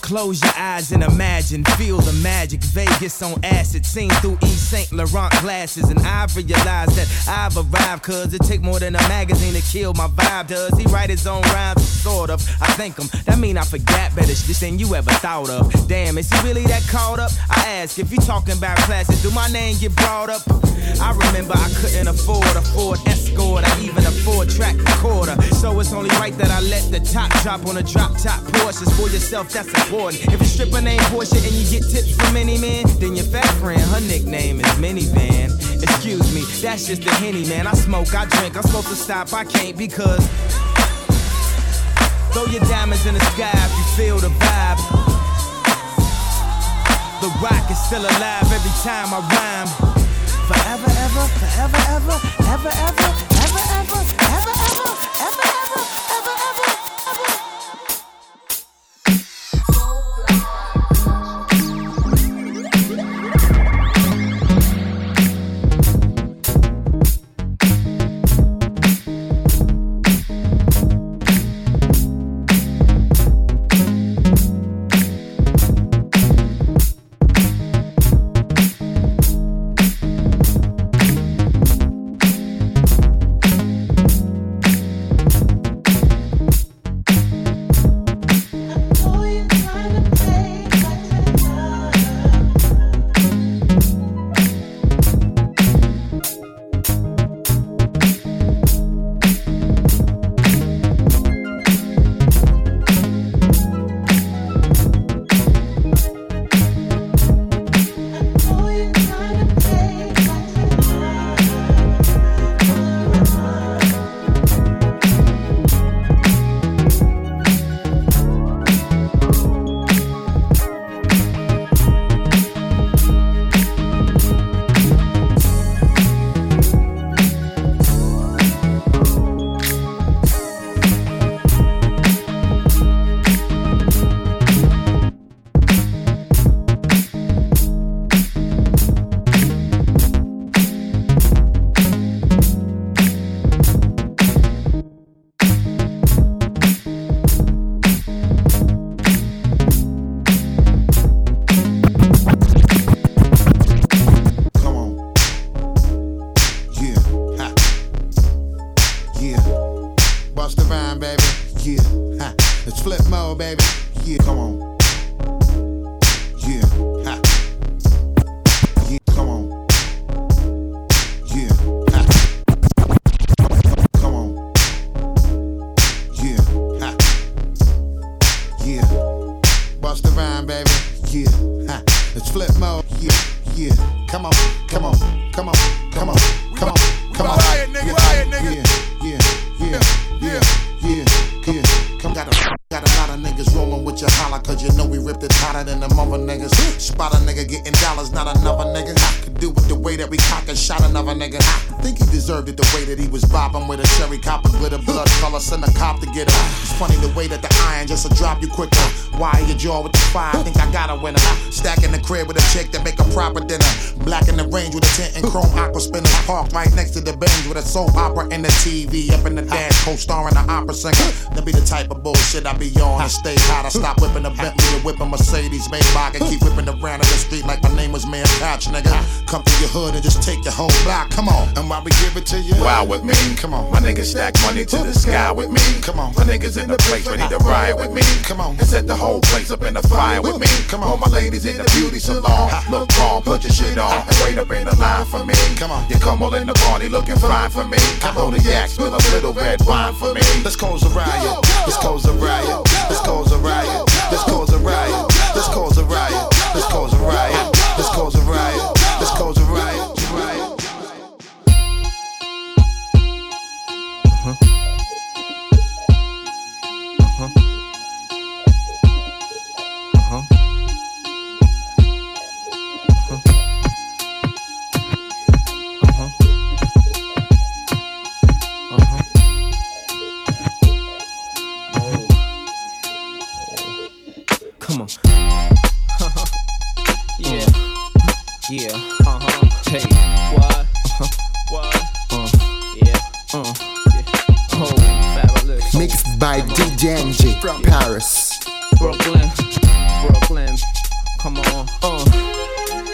Close your eyes and imagine, feel the magic. Vegas on acid, seen through Yves Saint Laurent glasses. And I realize that I've arrived, cause it take more than a magazine to kill my vibe. Does he write his own rhymes? Sort of. I think him. That mean I forgot better shit than you ever thought of. Damn, is he really that caught up? I ask if you talking about classes, do my name get brought up? I remember I couldn't afford a Ford Escort, or even a four track recorder. So it's only right that I let the top drop on a drop top Porsches for yourself. That's important. If you strip a name Porsche and you get tips from any man, then your fat friend, her nickname is Minivan. Excuse me, that's just the henny, man. I smoke, I drink, I'm supposed to stop, I can't because. Throw your diamonds in the sky if you feel the vibe. The rock is still alive every time I rhyme forever, ever, forever, ever, ever, ever, ever, ever, ever, ever. With me, come on. My niggas stack money to the sky with me, come on. My niggas in the place ready to riot with me, come on. And set the whole place up in the fire with me, come on. My ladies in the beauty salon, look wrong, put your shit on, and wait up in the line for me, come on. You come all in the party looking fine for me. I hold the yak, spill a little red wine for me. Let's cause a riot. Let's cause a riot. Let's cause a riot. Let's cause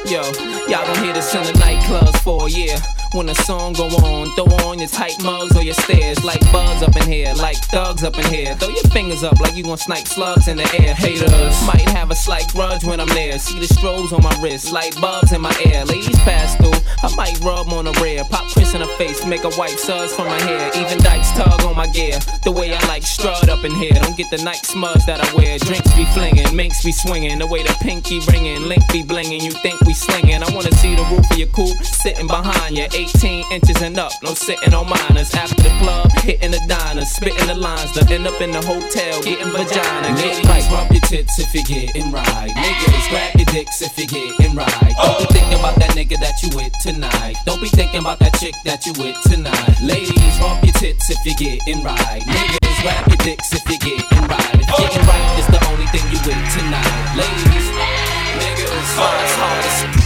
Yo, y'all gon' hear this in the nightclubs for a year. When the song go on, throw on your tight mugs or your stairs like bugs up in here, like thugs up in here. Throw your fingers up like you gon' snipe slugs in the air. Haters might have a slight grudge when I'm there. See the strobes on my wrist, like bugs in my ear. Ladies pass through, I might rub on a rear, pop Chris in the face, make a wipe suds from my hair. Even dykes tug on my gear, the way I like strut up in here. Don't get the night smudge that I wear. Drinks be flinging, minks be swinging, the way the pinky ringing, link be blinging. You think we slinging? I wanna see the roof of your coupe sitting behind you. 18 inches and up, no sitting on minors. After the club, hitting the diner, spitting the lines, to end up in the hotel, getting vagina. Get Ladies, rub your tits if you're getting right. Niggas, grab your dicks if you're getting right. Don't be thinking about that nigga that you with tonight. Don't be thinking about that chick that you with tonight. Ladies, rub your tits if you're getting right. Niggas, grab your dicks if you're getting right. If getting right is the only thing you with tonight. Ladies, niggas, five hardest. See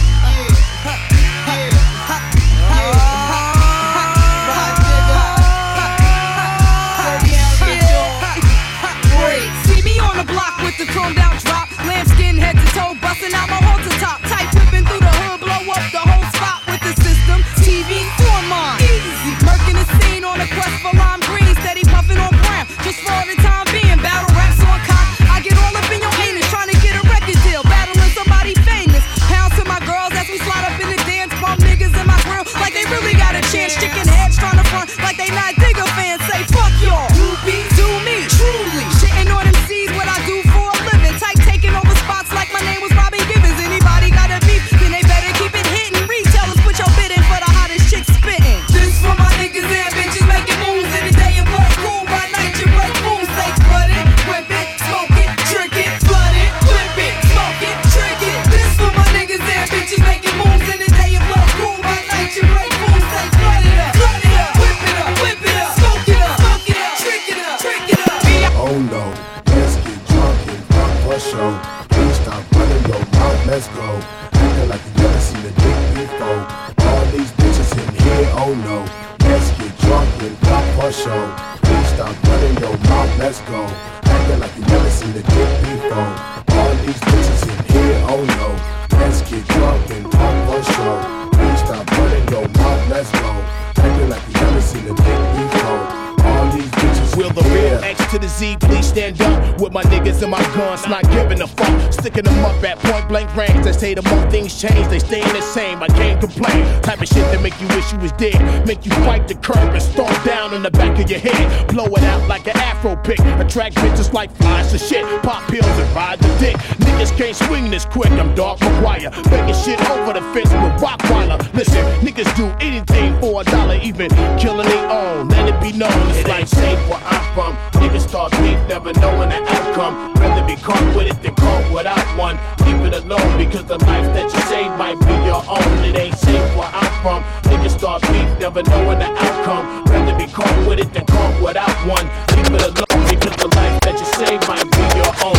let's go. Acting like you never seen a dick before. All these bitches in here, oh no. Let's get drunk and fuck for show. Please stop running your mouth, let's go. Acting like you never seen a dick before. All these bitches Will the real X to the Z please stand up with my niggas and my guns, not giving a fuck. Sticking them up at point blank range. They say the more things change, they staying the same. I can't complain. Type of shit that make you wish you was dead. Make you fight the curb and storm down on the back of your head. Blow it out like an afro pick. Attract bitches like flies to shit. Pop pills and ride the dick. Niggas can't swing this quick. I'm Mark McGwire. Making shit over the fence with Rockwilder. Listen, niggas do anything for a dollar, even killing their own. Let it be known. It's like safe where I'm from. Niggas start beef, never knowing the outcome. Rather be caught with it than caught without one. Leave it alone because the life that you save might be your own. It ain't safe where I'm from. Niggas start beef, never knowing the outcome. Rather be caught with it than caught without one. Leave it alone because the life that you save might be your own.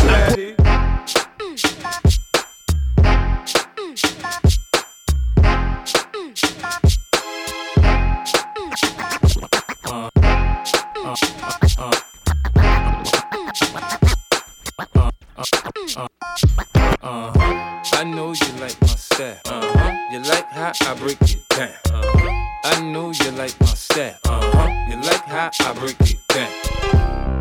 Uh-huh. I know you like my style. Uh-huh. You like how I break it down. Uh-huh. I know you like my style. Uh-huh. You like how I break it down.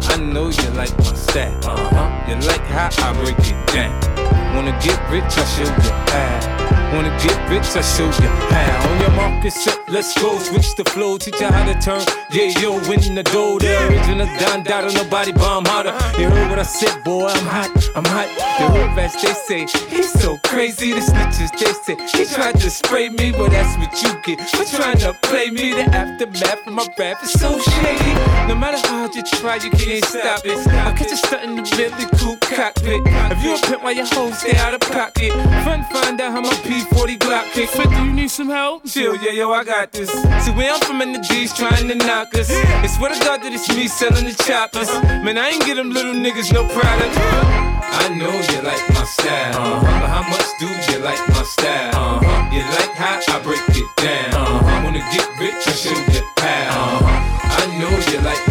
I know you like my style. Uh-huh. You like how I break it down. Wanna get rich, I show you how. Wanna get rich, I show you how. On your mark, get set, let's go. Switch the flow, teach you how to turn. Yeah, yo, win the dough. The original Don Dada, nobody bomb harder. You heard what I said, boy, I'm hot, I'm hot. The hood rats, they say, he's so crazy. The snitches, they say, he tried to spray me, but that's what you get. For trying to play me, the aftermath of my rap is so shady. No matter how hard you try, you can't stop it. I catch you stunting the Bentley coupe cockpit. If you a pimp while your hoes stay out of pocket, fun find out how my P40 Glock kick. But do you need some help? Chill, yeah, yo, I got this. See where I'm from in the D's trying to knock us. It's swear to God that it's me selling the choppers. Man, I ain't get them little niggas no product. I know you like my style, uh-huh. but how much do you like my style? Uh-huh. You like how I break it down. Uh-huh. Wanna get rich, I show you how. Uh-huh. I know you like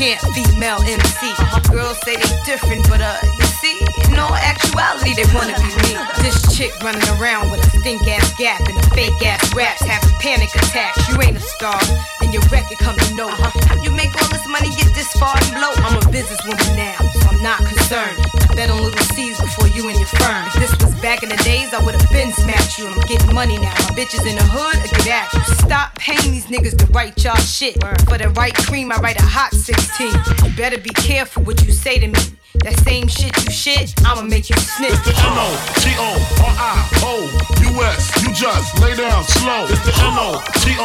Can't female MC. Girls say they different, but uh, you see, in all actuality, they wanna be me. This chick running around with a stink ass gap and fake ass raps, having panic attacks. You ain't a star and your record come to know. Uh-huh. How you make all this money, get this far and blow? I'm a businesswoman now, so I'm not concerned. I bet on little C's before you and your firm. If this was back in the days, I would've been smacked you. I'm getting money now. My bitches in the hood, I get at you. Stop paying these niggas to write y'all shit. For the right cream, I write a hot 16. You better be careful what you say to me. That same shit you shit, I'ma make you snitch. It's the N-O-T-O-R-I-O-U-S. You just lay down slow. It's the N-O-T-O-R-I-O-U-S.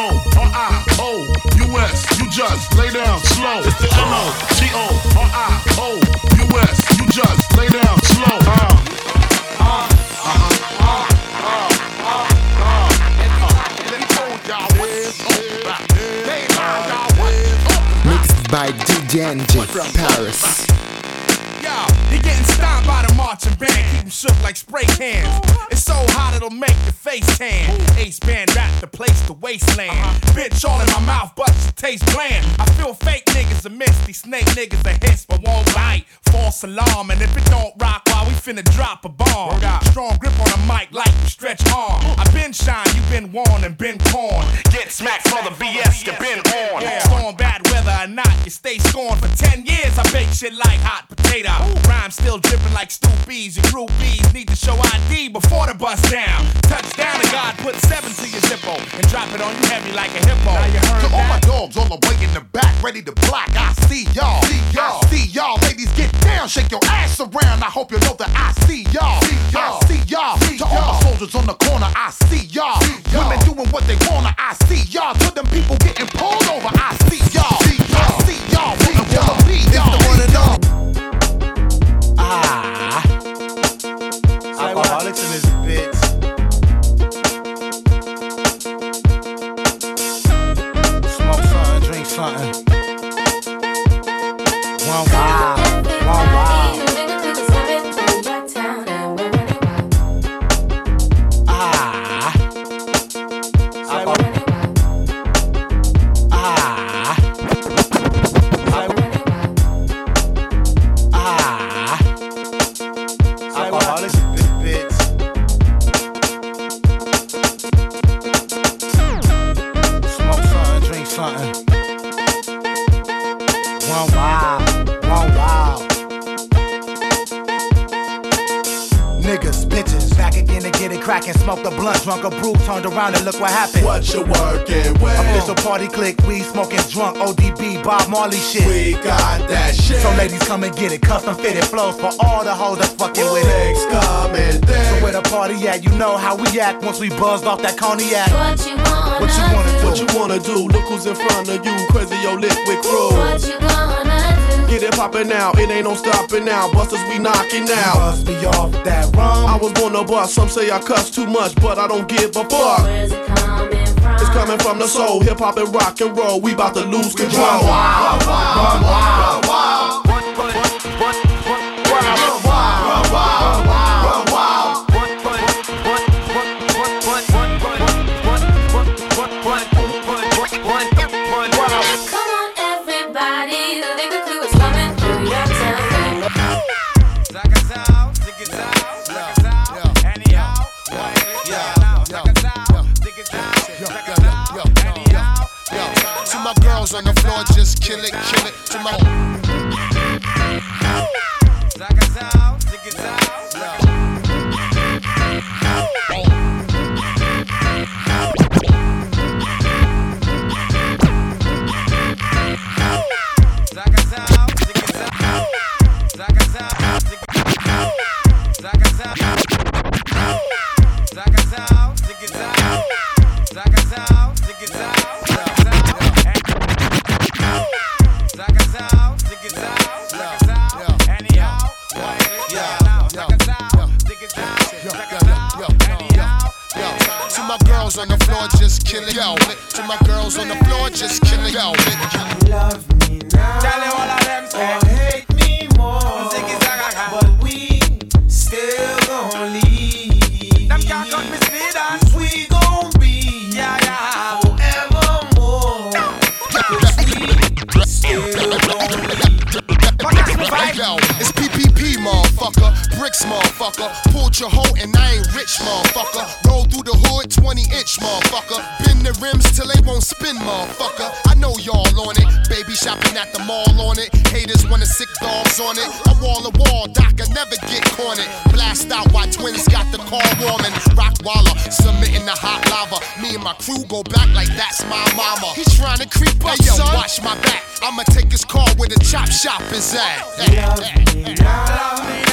You just lay down slow. It's the N-O-T-O-R-I-O-U-S. You just lay down slow. Uh. Mixed by DJ NG from Paris. Yo, you're getting stomped by the marching band, keep 'em shook like spray cans. It's so hot it'll make your face tan. Ace band rap the place to wasteland. Uh-huh. Bitch all in my mouth, but it tastes bland. I feel fake niggas a these snake niggas a hiss, but won't bite. False alarm, and if it don't rock, we finna drop a bomb. Got strong grip on the mic like you stretch arm. I been shine, you been warned and been corn. Get smacked for the BS you been on. Storm bad weather or not, you stay scorned for 10 years. I bake shit like hot potato. Rhyme still dripping like stoopies. Your groupies need to show ID before the bus down. Touchdown and God put seven to your zippo and drop it on you heavy like a hippo. To all my dogs all the way in the back, ready to black. I see y'all. See y'all. See y'all. Ladies, get down, shake your ass around. I hope you know that I see y'all. I see y'all. To all my soldiers on the corner, I see y'all. Women doing what they wanna, I see y'all. To them people getting pulled over, I see y'all. I see y'all. Wanna wanna be y'all. Ah. Alcoholics in this to get it crackin'. Smoke the blunt, drunk a brew, turned around and look what happened. What you working with? Official party click, we smoking drunk, ODB, Bob Marley shit. We got that shit. So ladies come and get it, custom fitted flows for all the hoes that fucking with it. Legs coming thick. So where the party at? You know how we act once we buzzed off that cognac. What you wanna What you wanna do? What you wanna do? Look who's in front of you, crazy yo liquid crew. What you gonna Get it poppin' now, it ain't no stoppin' now. Busters we knockin' now. Bust me off that rum. I was born to bust, some say I cuss too much, but I don't give a fuck. Where's it coming from? It's coming from the soul, hip hop and rock and roll. We bout to lose control. Wow, wow, wow, wow. Crew go back like that's my mama. He trying to creep up, hey, yo, son. watch my back. I'ma take his car where the chop shop is at. Love me now, or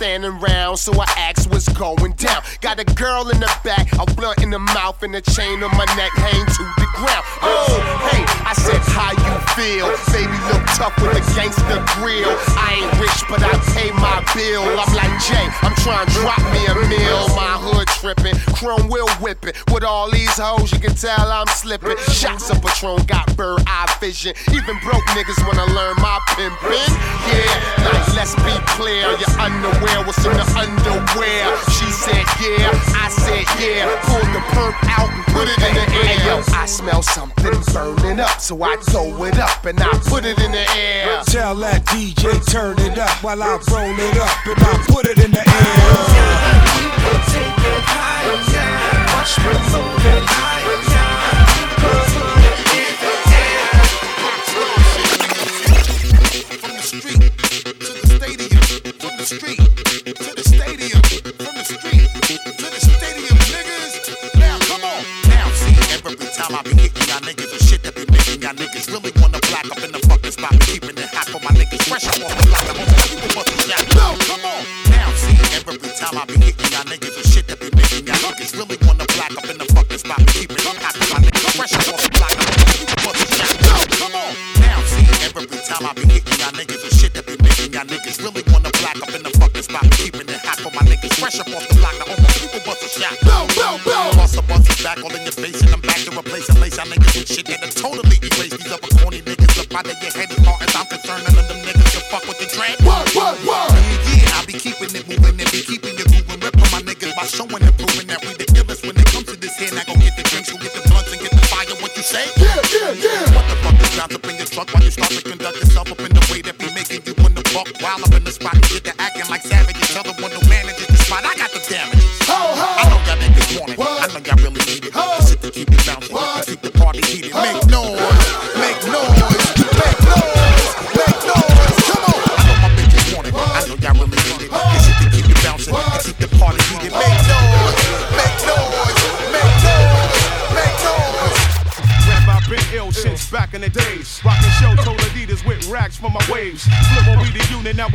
standing round, so I ask what's going down. Got a girl in the back, a blunt in the mouth, and a chain on my neck hang to the ground. Oh, hey, I said, how you feel? Baby, look tough with the gangster grill. I ain't rich, but I pay my bill. I'm like Jay, I'm trying to drop me a meal. My hood tripping, chrome wheel whipping. With all these hoes, you can tell I'm slipping. Shots of Patron got bird eye vision. Even broke niggas wanna learn my pimpin'. Yeah, like let's be clear, your underwear was in the underwear. She said yeah, I said yeah. Pulled the perp out and put it in the air. Hey, yo, I smell something burning up, so I throw it up and I put it in the air. Tell that DJ turn it up while I roll it up and I put it in the air. Watch me move it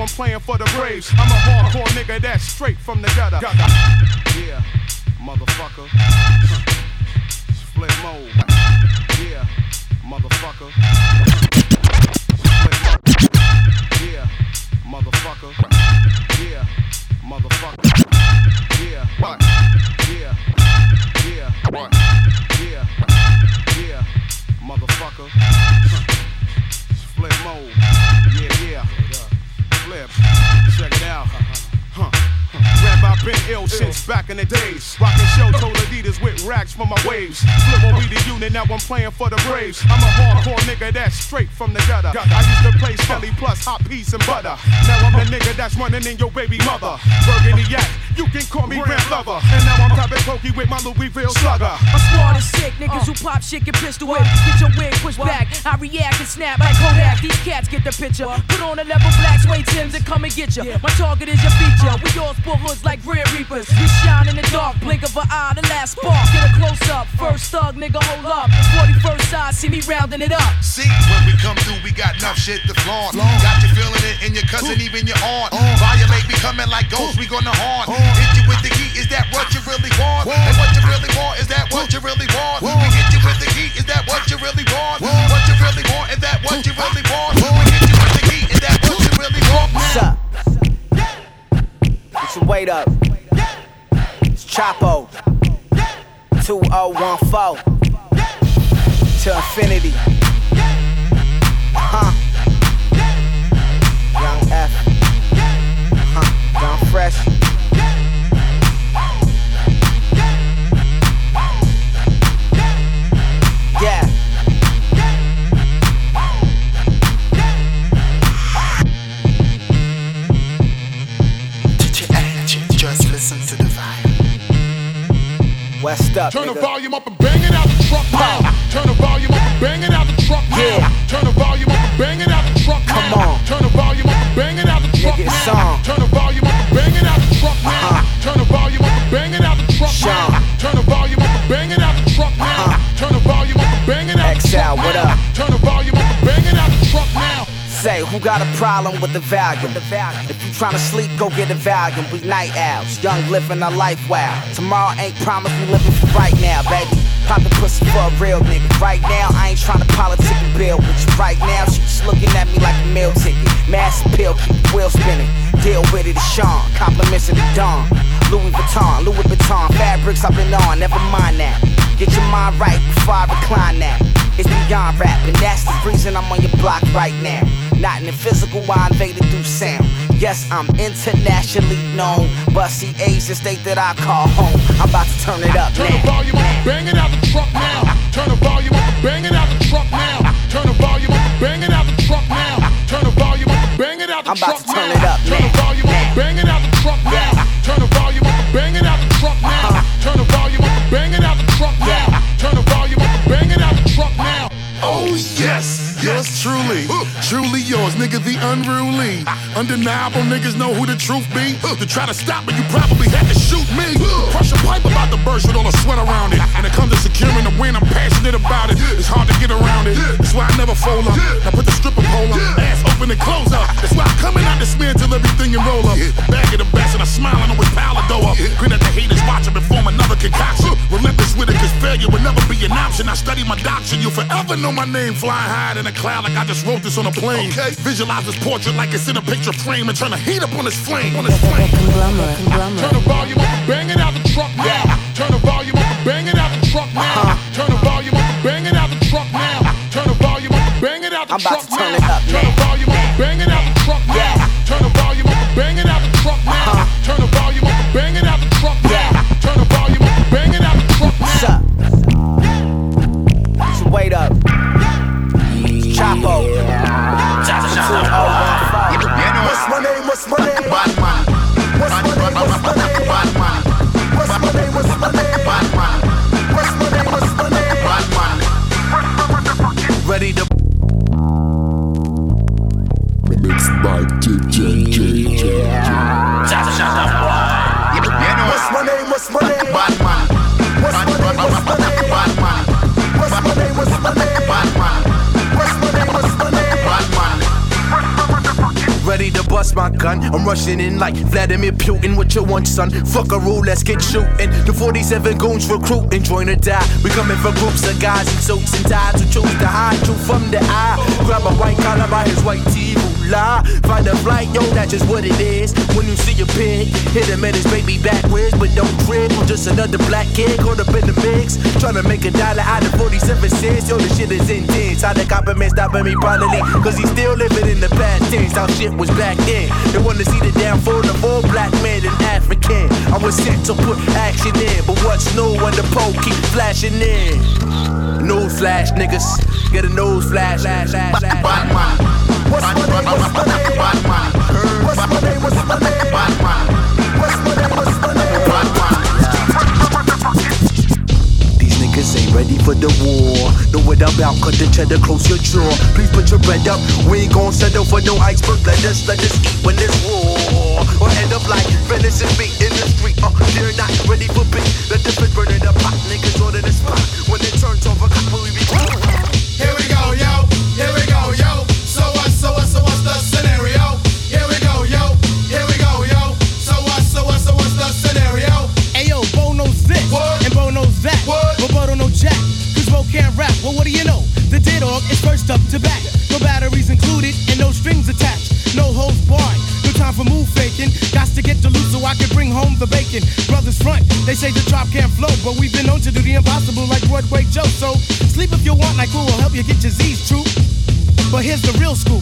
I'm playing for the Braves. I'm a hardcore nigga that's straight from the gutter. Yeah, motherfucker. Split mode. Yeah, motherfucker. Split mode. Yeah, motherfucker. Been ill since back in the days. Rockin' show told Adidas with racks for my waves. Flip on we the unit, now I'm playing for the Braves. I'm a hardcore nigga that's straight from the gutter. I used to play Skelly plus hot peas and butter. Now I'm the nigga that's running in your baby mother. Burgundy yak, you can call me Red Lover. And now I'm topping pokey with my Louisville slugger. Squad of sick niggas who uh. pop shit get pistol whip. Get your wig pushed back. I react and snap like Kodak. These cats get the picture. Put on a level black suede Tims and come and get ya. My target is your feature. We all sport hoods like Grim Reapers. We shine in the dark, blink of an eye, the last spark. Get a close up. First thug, nigga, hold up. 41st side, see me rounding it up. See, when we come through we got enough shit to flaunt. Got you feeling it in your cousin, even your aunt. Violate me coming like ghosts, we gonna haunt. Hit you with the heat, is that what you really want? And what you really want, is that what you really want? We hit you with the heat, is that what you really want? What you really want, is that what you really want? We hit you with the heat, is that what you really want? What's up? Your weight up. It's Chapo. 2014. To infinity. Huh. Young F. Huh. Young Fresh. West up. Turn the volume up and bang it out the truck now. Turn the volume up and bang it out the truck now. Turn the volume up and bang it out the truck Come now. on. Turn the volume up and bang it out the truck Nigga, now. on. Turn the volume up and bang it out the truck uh-huh. now. Turn the volume up and bang it out the truck Sean. now. Turn the volume up and bang it out the truck now. Uh-huh. Turn the volume up and bang it out the XL, what now. up? Turn the volume up Say, who got a problem with the volume? If you tryna sleep, go get a volume. We night owls, young living our life wild. Tomorrow ain't promised, we living for right now, baby. Pop the pussy for a real nigga. Right now, I ain't tryna politic and bill with you. Right now, she just looking at me like a meal ticket. Mass appeal, keep the wheel spinning. Deal with it, it's Sean. Compliments of the dawn. Louis Vuitton, Louis Vuitton. Fabrics I've been on, never mind that. Get your mind right before I recline that. It's beyond rap, and that's the reason I'm on your block right now. Not in the physical, I invaded through sound. Yes, I'm internationally known, but see, Asia state that I call home. I'm about to turn it up Turn the volume up bang it out the truck now. Turn the volume up bang it out the truck now. Turn the volume up bang it out the truck now. Turn the volume up bang it out the I'm about to turn now. it up Turn the volume up bang it out the truck now. Turn the volume up bang it out the truck now. Turn the volume up and bang it out the truck now. Turn the volume up and bang it out the truck now. Oh yes, yes truly, truly yours, nigga the unruly. Undeniable niggas know who the truth be. To try to stop me, you probably had to shoot me. Pressure pipe about to burst with all the sweat around it. And it comes to securing the win, I'm passionate about it. It's hard to get around it. That's why I never fold up. Now put the stripper pole up, ass open and close up. That's why I'm coming out this man till everything and roll up. A bag of the best and I smile and always pile of dough up. Grin at the haters watching and form another concoction. Relentless with it, cause failure will never be an option. I study my doctrine, you'll forever know my name. Flying high in a cloud like I just wrote this on a plane. Visualize this portrait like it's in a picture frame and turn the heat up on this flame. On this flame. Turn the volume up and bang it out the truck now. Turn the volume up and bang it out the truck now. Turn the volume up and bang it out the truck now. Turn the volume up and bang it out the truck now. Turn the volume up and bang it out the truck now. Turn the volume up and bang it out the truck now. Uh-huh. Turn the volume up and bang it out the truck now. Turn the volume up and bang it out the truck What's up? Put your weight up. Gun. I'm rushing in like Vladimir Putin with your one son. Fuck a rule, let's get shooting. The 47 goons recruiting, join or die. We coming from groups of guys in suits and ties who choose to hide you from the eye. Grab a white collar by his white tee, lie. Find a flight, yo, that's just what it is. When you see a pig, hit him and his baby backwards, but don't trip. I'm just another black kid caught up in the mix. Trying to make a dollar out of 47 cents. Yo, the shit is intense. How the compliment stopping me probably. Cause he's still living in the past tense. How shit was back then. They wanna see the downfall of all black men and African. I was sent to put action in. But what's new when the pole keep flashing in? Nose flash, niggas. Get a nose flash. flash, flash, flash. Ready for the war. Know what I'm about, cut the cheddar, close your jaw. Please put your bread up. We ain't gon' settle for no iceberg. Let us, let us eat when it's war. Or end up like venison meat in the street. Uh, they're not ready for beat. Let the fish burn in the pot. Niggas on the spot. When it turns over, cop, we be. Well, what do you know? The dead dog is first up to bat. No batteries included and no strings attached. No holes barred. No time for move faking. Got to get to loot so I can bring home the bacon. Brothers front, they say the drop can't flow, but we've been known to do the impossible like Broadway Joe. So sleep if you want, like cool will help you get your Z's true. But here's the real scoop.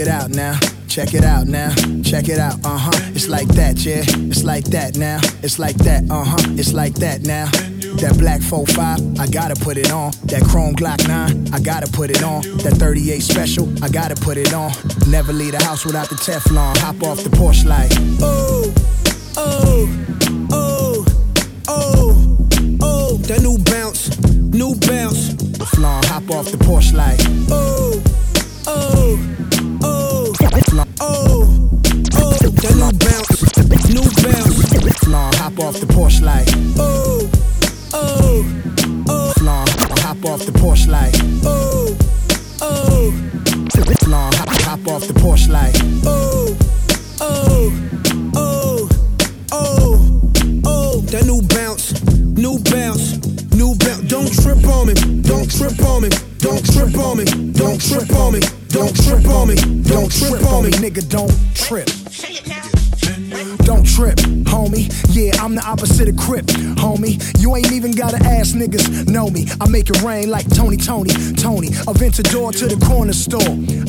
it out now. Check it out now. Check it out. Uh huh. It's like that, yeah. It's like that now. It's like that. Uh huh. It's like that now. That black 45, I gotta put it on. That chrome Glock 9, I gotta put it on. That 38 special, I gotta put it on. Never leave the house without the Teflon. Hop off the porch like, oh, oh, oh, oh, oh. That new bounce, new bounce. The flan, hop off the porch like, oh, oh, new bounce, new bounce. Flan, hop off the porch like, oh, oh, oh. Flan, hop off the porch like, oh, oh. Flan, hop, hop off the porch like, oh, oh, oh, oh, oh. That new bounce, new bounce, new bounce. Don't trip on me, don't trip on me, don't trip on me, don't trip on me, don't trip on me, don't trip on me, nigga, don't trip. Don't trip, homie. Yeah, I'm the opposite of Crip, homie. You ain't even gotta ask niggas, know me. I make it rain like Tony, Tony, Tony. Aventador to the corner store.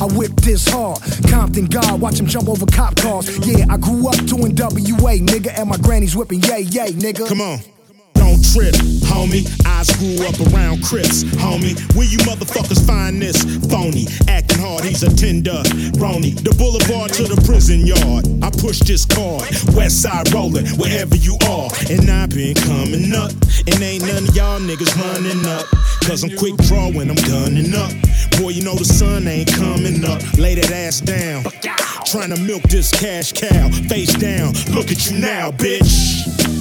I whip this hard. Compton God, watch him jump over cop cars. Yeah, I grew up doing WA, nigga, and my granny's whipping yay, yay, nigga. Come on. Trip, homie. I grew up around Crips, homie. Where you motherfuckers find this phony? Acting hard, he's a tender Rony. The boulevard to the prison yard. I push this card. West side rolling, wherever you are. And I've been coming up. And ain't none of y'all niggas running up. Cause I'm quick draw when I'm gunning up. Boy, you know the sun ain't coming up. Lay that ass down. Trying to milk this cash cow. Face down. Look at you now, bitch.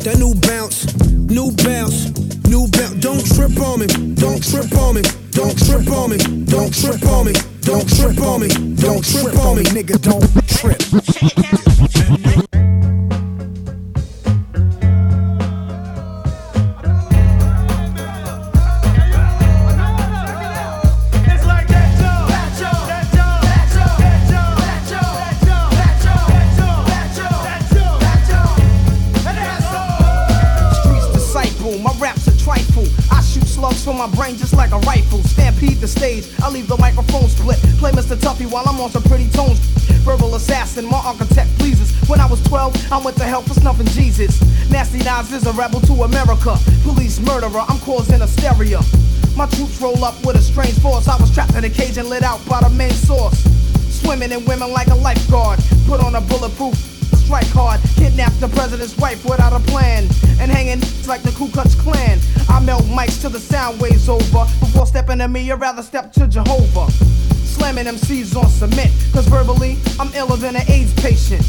That new bounce, new bounce, new bounce. Don't trip on me, don't trip on me, don't trip on me, don't trip on me, don't trip on me, don't trip on me, nigga, don't trip. Assassin, my architect pleases. When I was 12, I went to hell for snuffing Jesus. Nasty Nas is a rebel to America. Police murderer, I'm causing hysteria. My troops roll up with a strange force. I was trapped in a cage and lit out by the main source. Swimming in women like a lifeguard. Put on a bulletproof strike hard. Kidnap the president's wife without a plan. And hanging like the Ku Klux Klan. I melt mics till the sound waves over. Before stepping to me, you'd rather step to Jehovah. Slamming MCs on cement. Cause verbally, I'm iller than an AIDS patient.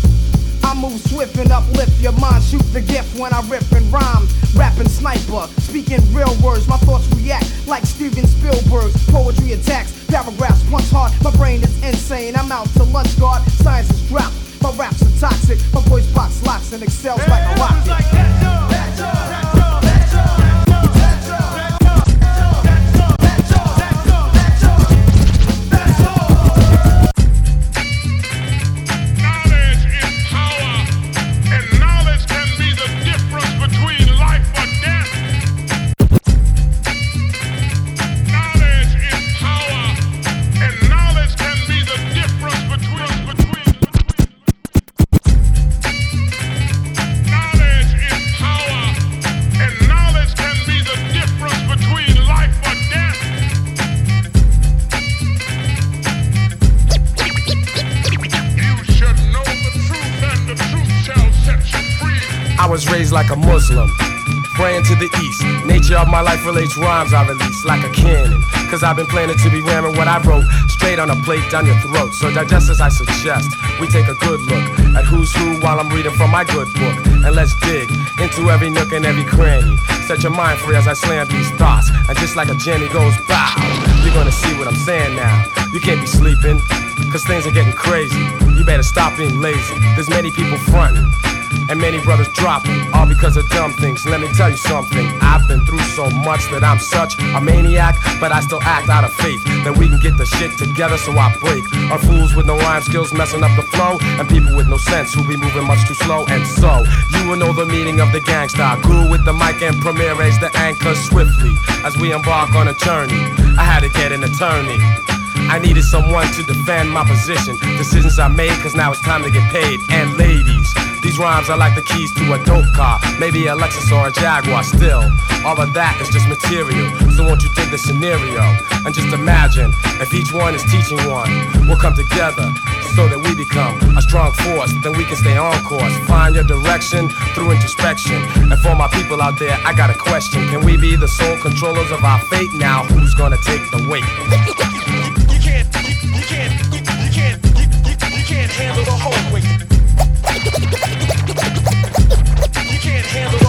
I move swift and uplift your mind. Shoot the gift when I rip and rhyme. Rapping sniper, speaking real words. My thoughts react like Steven Spielberg's poetry attacks. Paragraphs punch hard. My brain is insane. I'm out to lunch guard. Science is dropped. My raps are toxic. My voice box locks and excels like a rocket. I was raised like a life relates rhymes I release like a cannon. Cause I've been planning to be ramming what I wrote straight on a plate down your throat. So digest as I suggest. We take a good look at who's who while I'm reading from my good book. And let's dig into every nook and every cranny. Set your mind free as I slam these thoughts. And just like a Jenny goes bow, you're gonna see what I'm saying now. You can't be sleeping, cause things are getting crazy. You better stop being lazy. There's many people fronting. And many brothers dropping, all because of dumb things. Let me tell you something. I've been through so much that I'm such a maniac, but I still act out of faith that we can get the shit together. So I break on fools with no rhyme skills messing up the flow, and people with no sense who be moving much too slow. And so you will know the meaning of the gangsta. Grew with the mic and premiere the anchor swiftly as we embark on a journey. I had to get an attorney. I needed someone to defend my position. Decisions I made, cause now it's time to get paid. And ladies, these rhymes are like the keys to a dope car. Maybe a Lexus or a Jaguar still. All of that is just material. So won't you take the scenario? And just imagine if each one is teaching one. We'll come together so that we become a strong force. Then we can stay on course. Find your direction through introspection. And for my people out there, I got a question. Can we be the sole controllers of our fate? Now who's gonna take the weight? You can't handle the whole weight. You can't handle the whole weight. You can't handle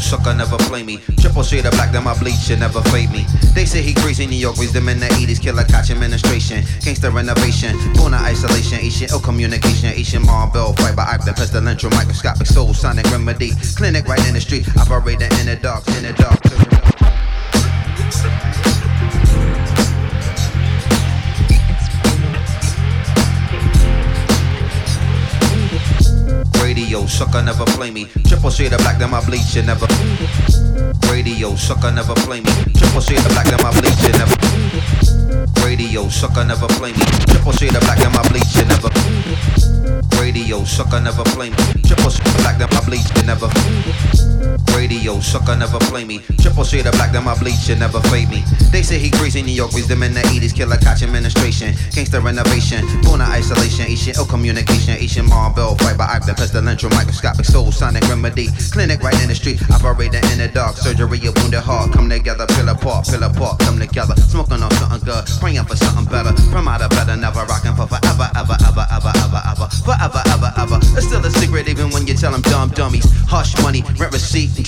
Sucker never play me. Triple shade of black, then my bleach should never fade me. They say he crazy, New York raised them in the 80s. Killer catch administration, gangster renovation, born of isolation, Asian ill communication, Asian marble, fiber active, pestilential, microscopic soul, sonic remedy. Clinic right in the street, operating in the dark, in the dark. Sucker never play me. Triple shade of black, then my bleach should never. Radio sucker never play me. Triple shade of black, then my bleach should never. Radio sucker never play me. Triple shade of black, then my bleach should never. Radio sucker never play me. Triple shade of black, then my bleach should never. Radio sucker never play me. Triple shade of black, then my bleach should never fade me. They say he crazy, New York raised them in the 80s. Killer catch administration, gangster renovation, born isolation, Asian ill communication, Asian marble, fiber active, pestilential, microscopic soul, sonic remedy. Clinic right in the street, operating in the dark. Surgery of wounded heart, come together, pill apart, pill apart, come together. Smoking on something good, praying for something better. From out of better, never rocking for forever, ever, ever, ever, ever, ever, forever, ever, ever. It's still a secret even when you tell them dumb dummies. Hush money, rent receipt,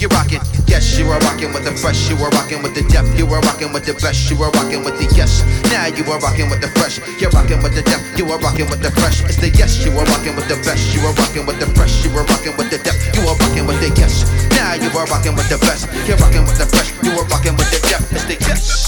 You're rocking, yes, you are rocking with the fresh, you are rocking with the depth, you are rocking with the best, you are rocking with the yes. Now you are rocking with the fresh, you're rocking with the depth, you are rocking with the fresh. It's the yes, you are rocking with the best, you are rocking with the fresh, you are rocking with the depth, you are rocking with the yes. Now you are rocking with the best, you're rocking with the fresh, you are rocking with the depth. It's the yes.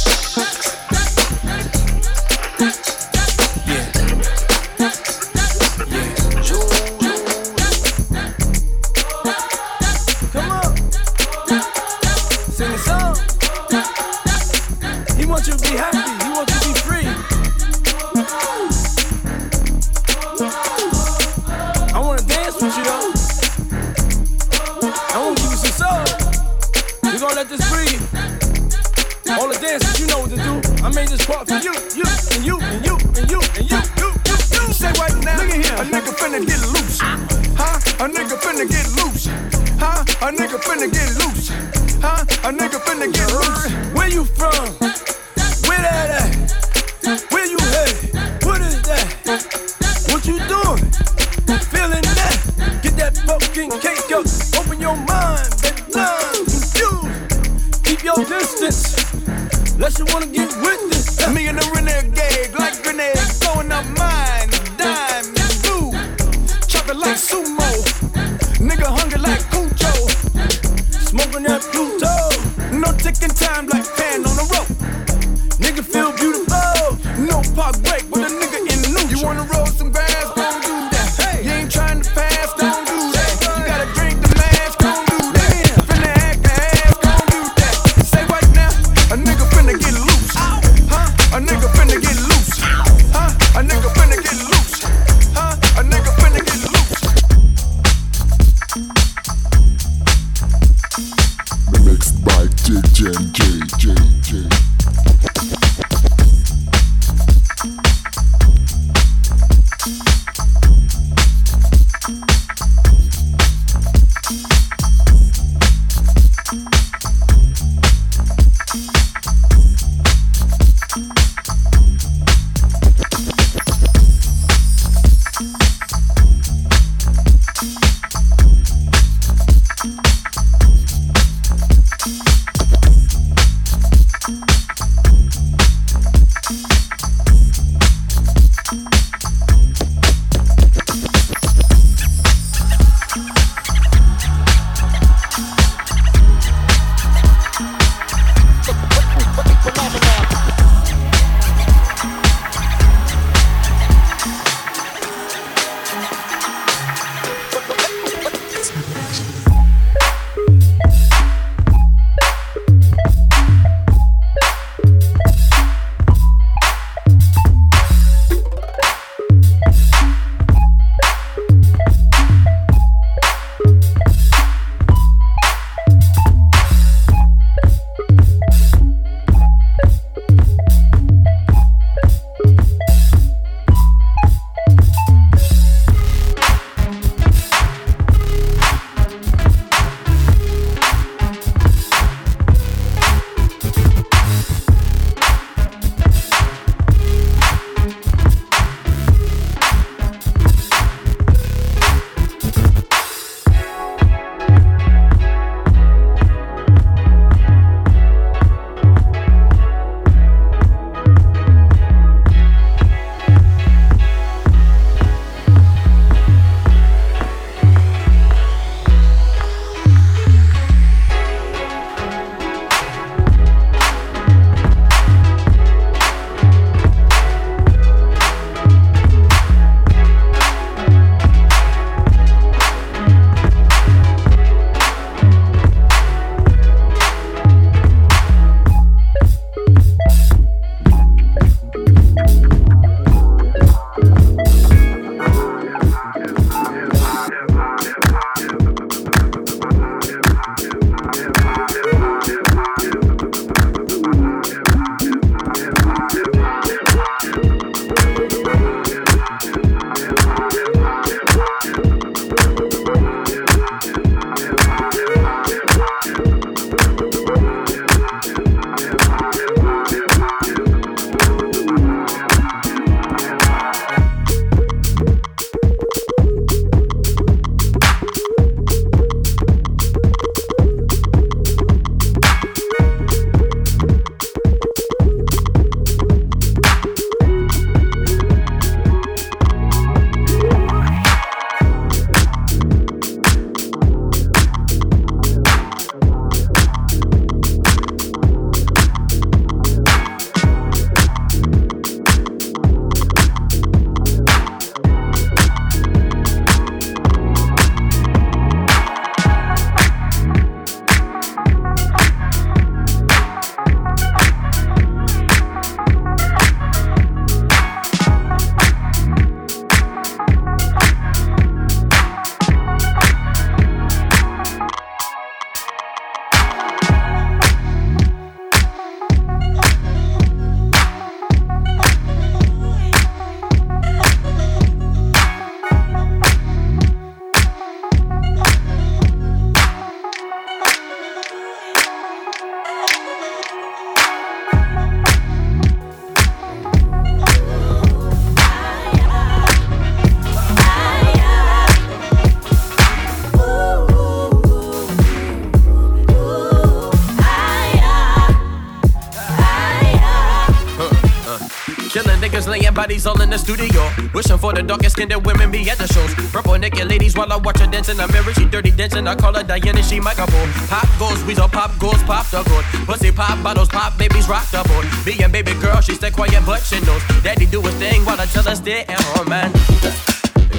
Bodies all in the studio. Wishing for the darkest skinned women be at the shows. Purple naked ladies while I watch her dance in the mirror. She dirty dancing, I call her Diana, she my couple. Pop goes, weasel pop goes, pop the gold. Pussy pop bottles, pop babies, rock the boat. Me and baby girl, she stay quiet, but she knows. Daddy do his thing while I tell her stay at home, man.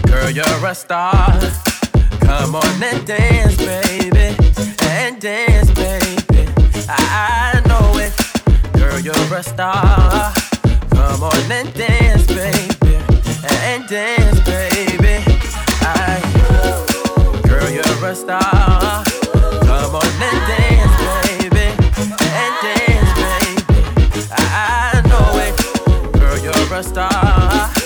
Girl, you're a star. Come on and dance, baby. And dance, baby. I know it. Girl, you're a star. Come on and dance, baby. And dance, baby. I, girl, you're a star. Come on and dance, baby. And dance, baby. I, I know it. Girl, you're a star.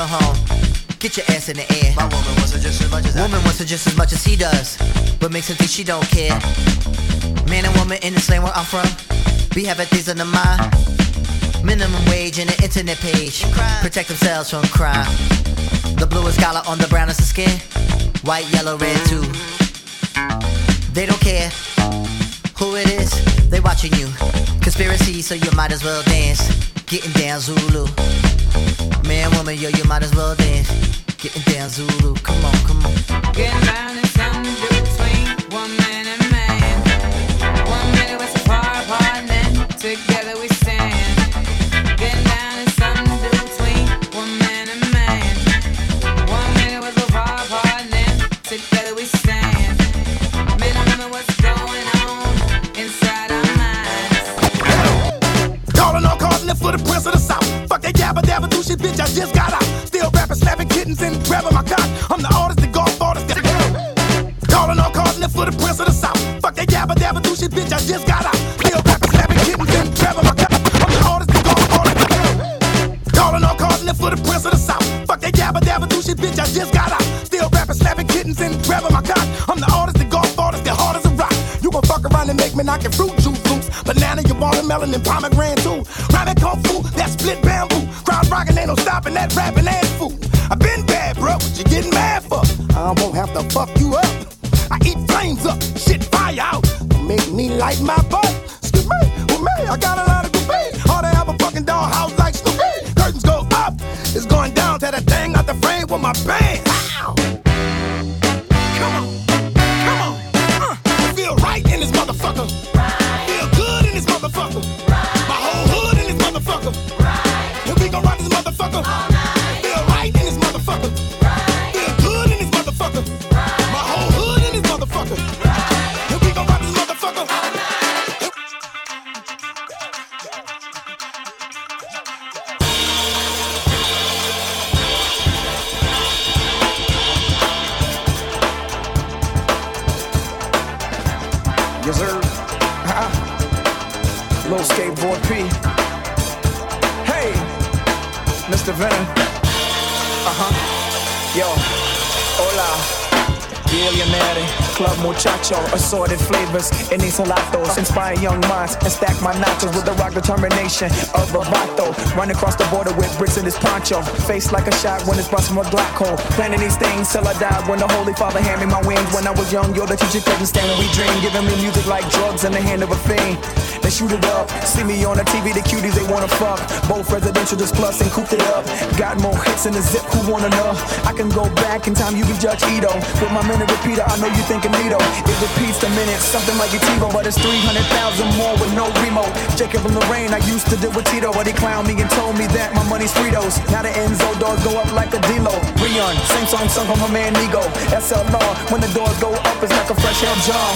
Uh-huh. Get your ass in the air. My woman wants her just as much as woman I wants her just as much as he does, but makes her think she don't care. Man and woman in the slang where I'm from, we have things on the mind. Minimum wage and an internet page protect themselves from crime. The blue is collar on the brown is the skin, white, yellow, red too. They don't care who it is, they watching you. Conspiracy, so you might as well dance. Getting down Zulu. Man, woman, yo, you might as well dance. Getting down, Zulu, come on, come on. Getting down watermelon and pomegranate too. Rhyming kung fu, that split bamboo. Crowd rocking, ain't no stopping that rapping and food. Little skateboard P. Hey, Mr. Venom. Uh huh. Yo, hola. Billionaire, Club Muchacho, assorted flavors and salatos. Inspire young minds and stack my nachos with the rock determination of a vato. Run across the border with bricks in his poncho. Face like a shot when it's busting a Glock hole. Planning these things till I die when the Holy Father handed me my wings. When I was young, yo, the teacher couldn't stand when we dream. Giving me music like drugs in the hand of a fiend. Shoot it up. See me on the TV, the cuties they wanna fuck. Both residential just plus and cooped it up. Got more hits in the zip, who wanna know? I can go back in time, you can judge Edo. With my minute repeater, I know you thinking Nito. It repeats the minutes, something like a TiVo, but it's 300,000 more with no remote. Jacob and Lorraine, I used to deal with Tito, but he clowned me and told me that my money's Fritos. Now the Enzo doors go up like a D-Lo. Rion, same song sung from my man Nigo. SLR, when the doors go up, it's like a fresh hell jar.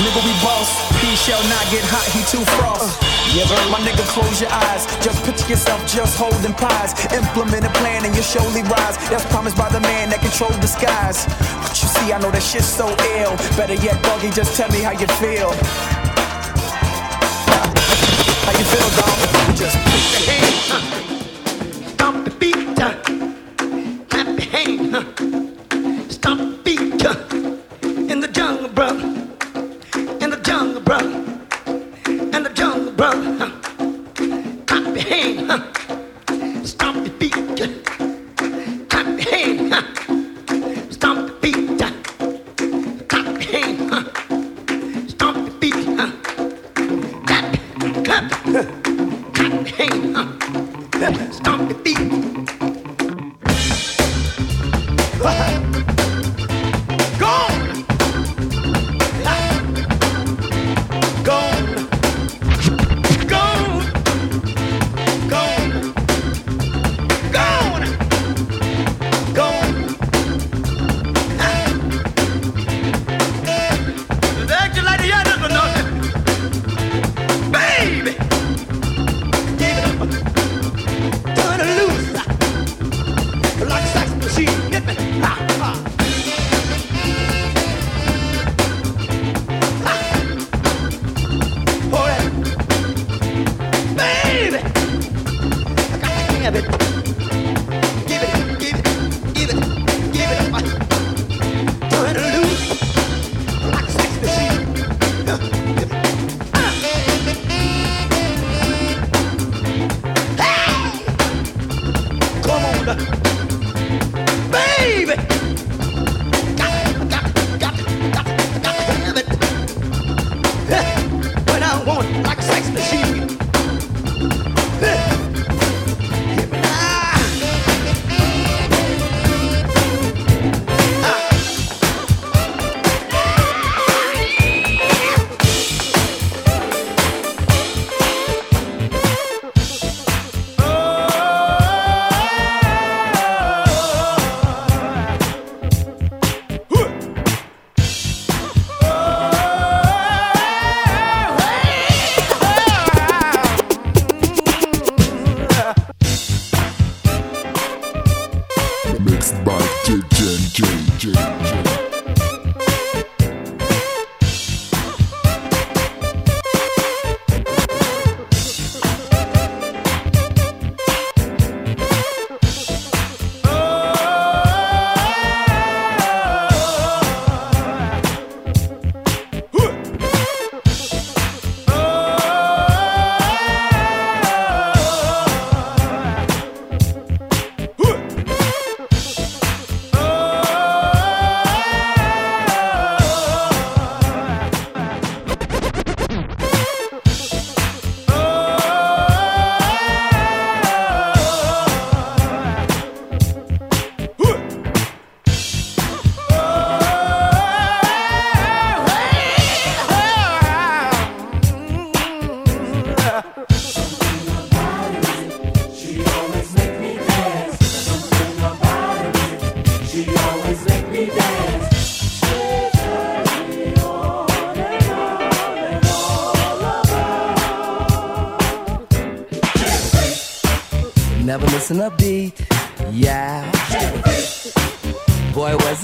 Nigga, we boss. He shall not get hot, he too frost. Yeah, my nigga, close your eyes. Just picture yourself just holding pies. Implement a plan and you surely rise. That's promised by the man that controls the skies. But you see, I know that shit's so ill. Better yet, doggy, just tell me how you feel. How you feel, dog? Just put your hands? Stomp the beat, clap your hand, huh? Stomp the beat, in the jungle, brother. In the jungle, brother. Clap your hand. Stomp the beat, uh, clap your hand. Stomp beat, uh, clap your hand. Stomp beat, huh? Clap, clap, clap your. Stomp the beat.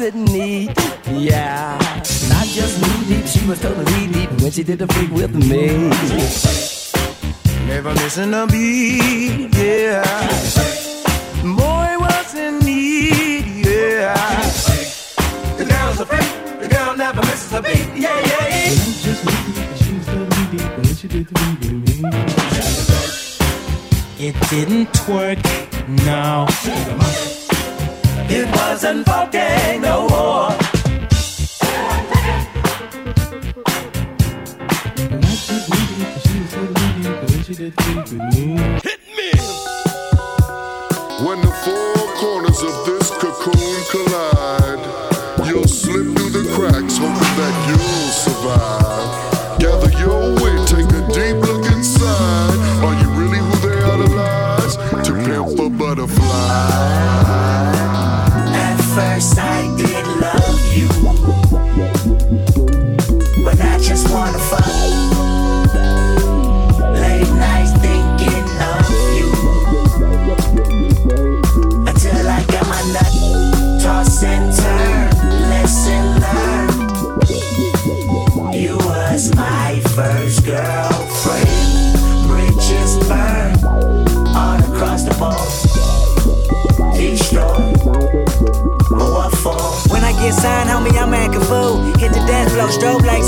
It neat, yeah. Not just knee deep. She was totally deep when she did the freak with me. Never missing a beat, yeah. Boy was in need, yeah. The girl's a freak. The girl never misses a beat. Yeah, yeah, yeah. Just deep. She was totally deep when she did the freak with me. It didn't work, no. It wasn't fucking no me! When the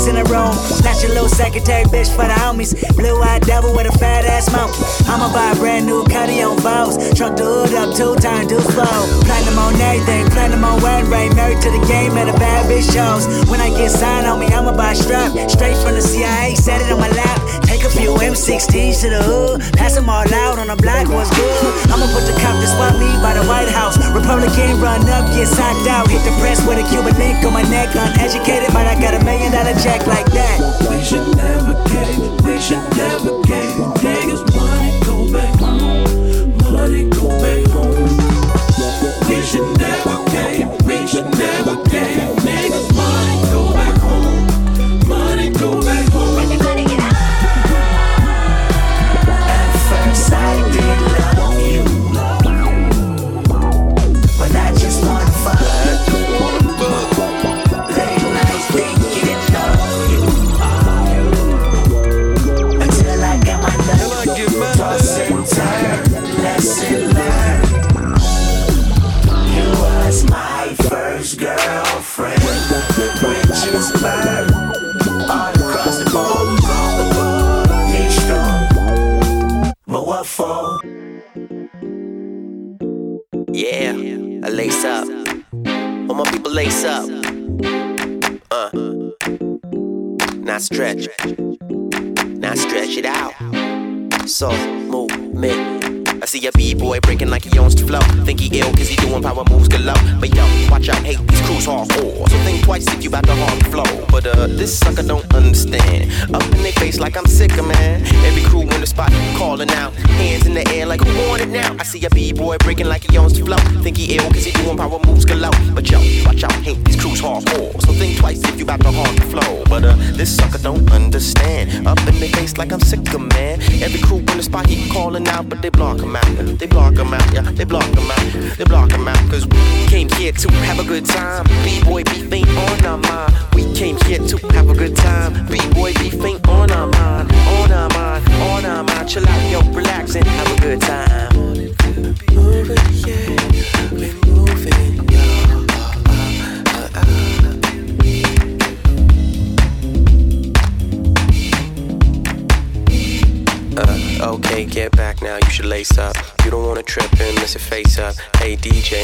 in the room. Snatch your little secretary bitch for the homies. Blue eyed devil with a fat ass monkey. I'ma buy a brand new cutty on Vows. Truck the hood up two time deuce flow. Platinum on everything, platinum on wedding ring. Married to the game and a bad bitch shows. When I get signed, on me, I'ma buy a strap. Straight from the CIA, set it on my lap. Few M16s to the hood. Pass them all out on the block, what's good? I'ma put the cop to swap me by the White House. Republican run up, get socked out. Hit the press with a Cuban link on my neck. Uneducated, but I got a million dollar check like that. We should never gave, we should never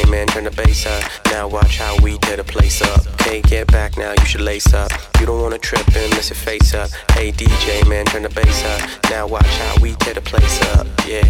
Man, turn the bass up. Now watch how we tear the place up. Okay, get back now, you should lace up. You don't wanna trip and miss your face up. Hey DJ, man, turn the bass up. Now watch how we tear the place up. Yeah.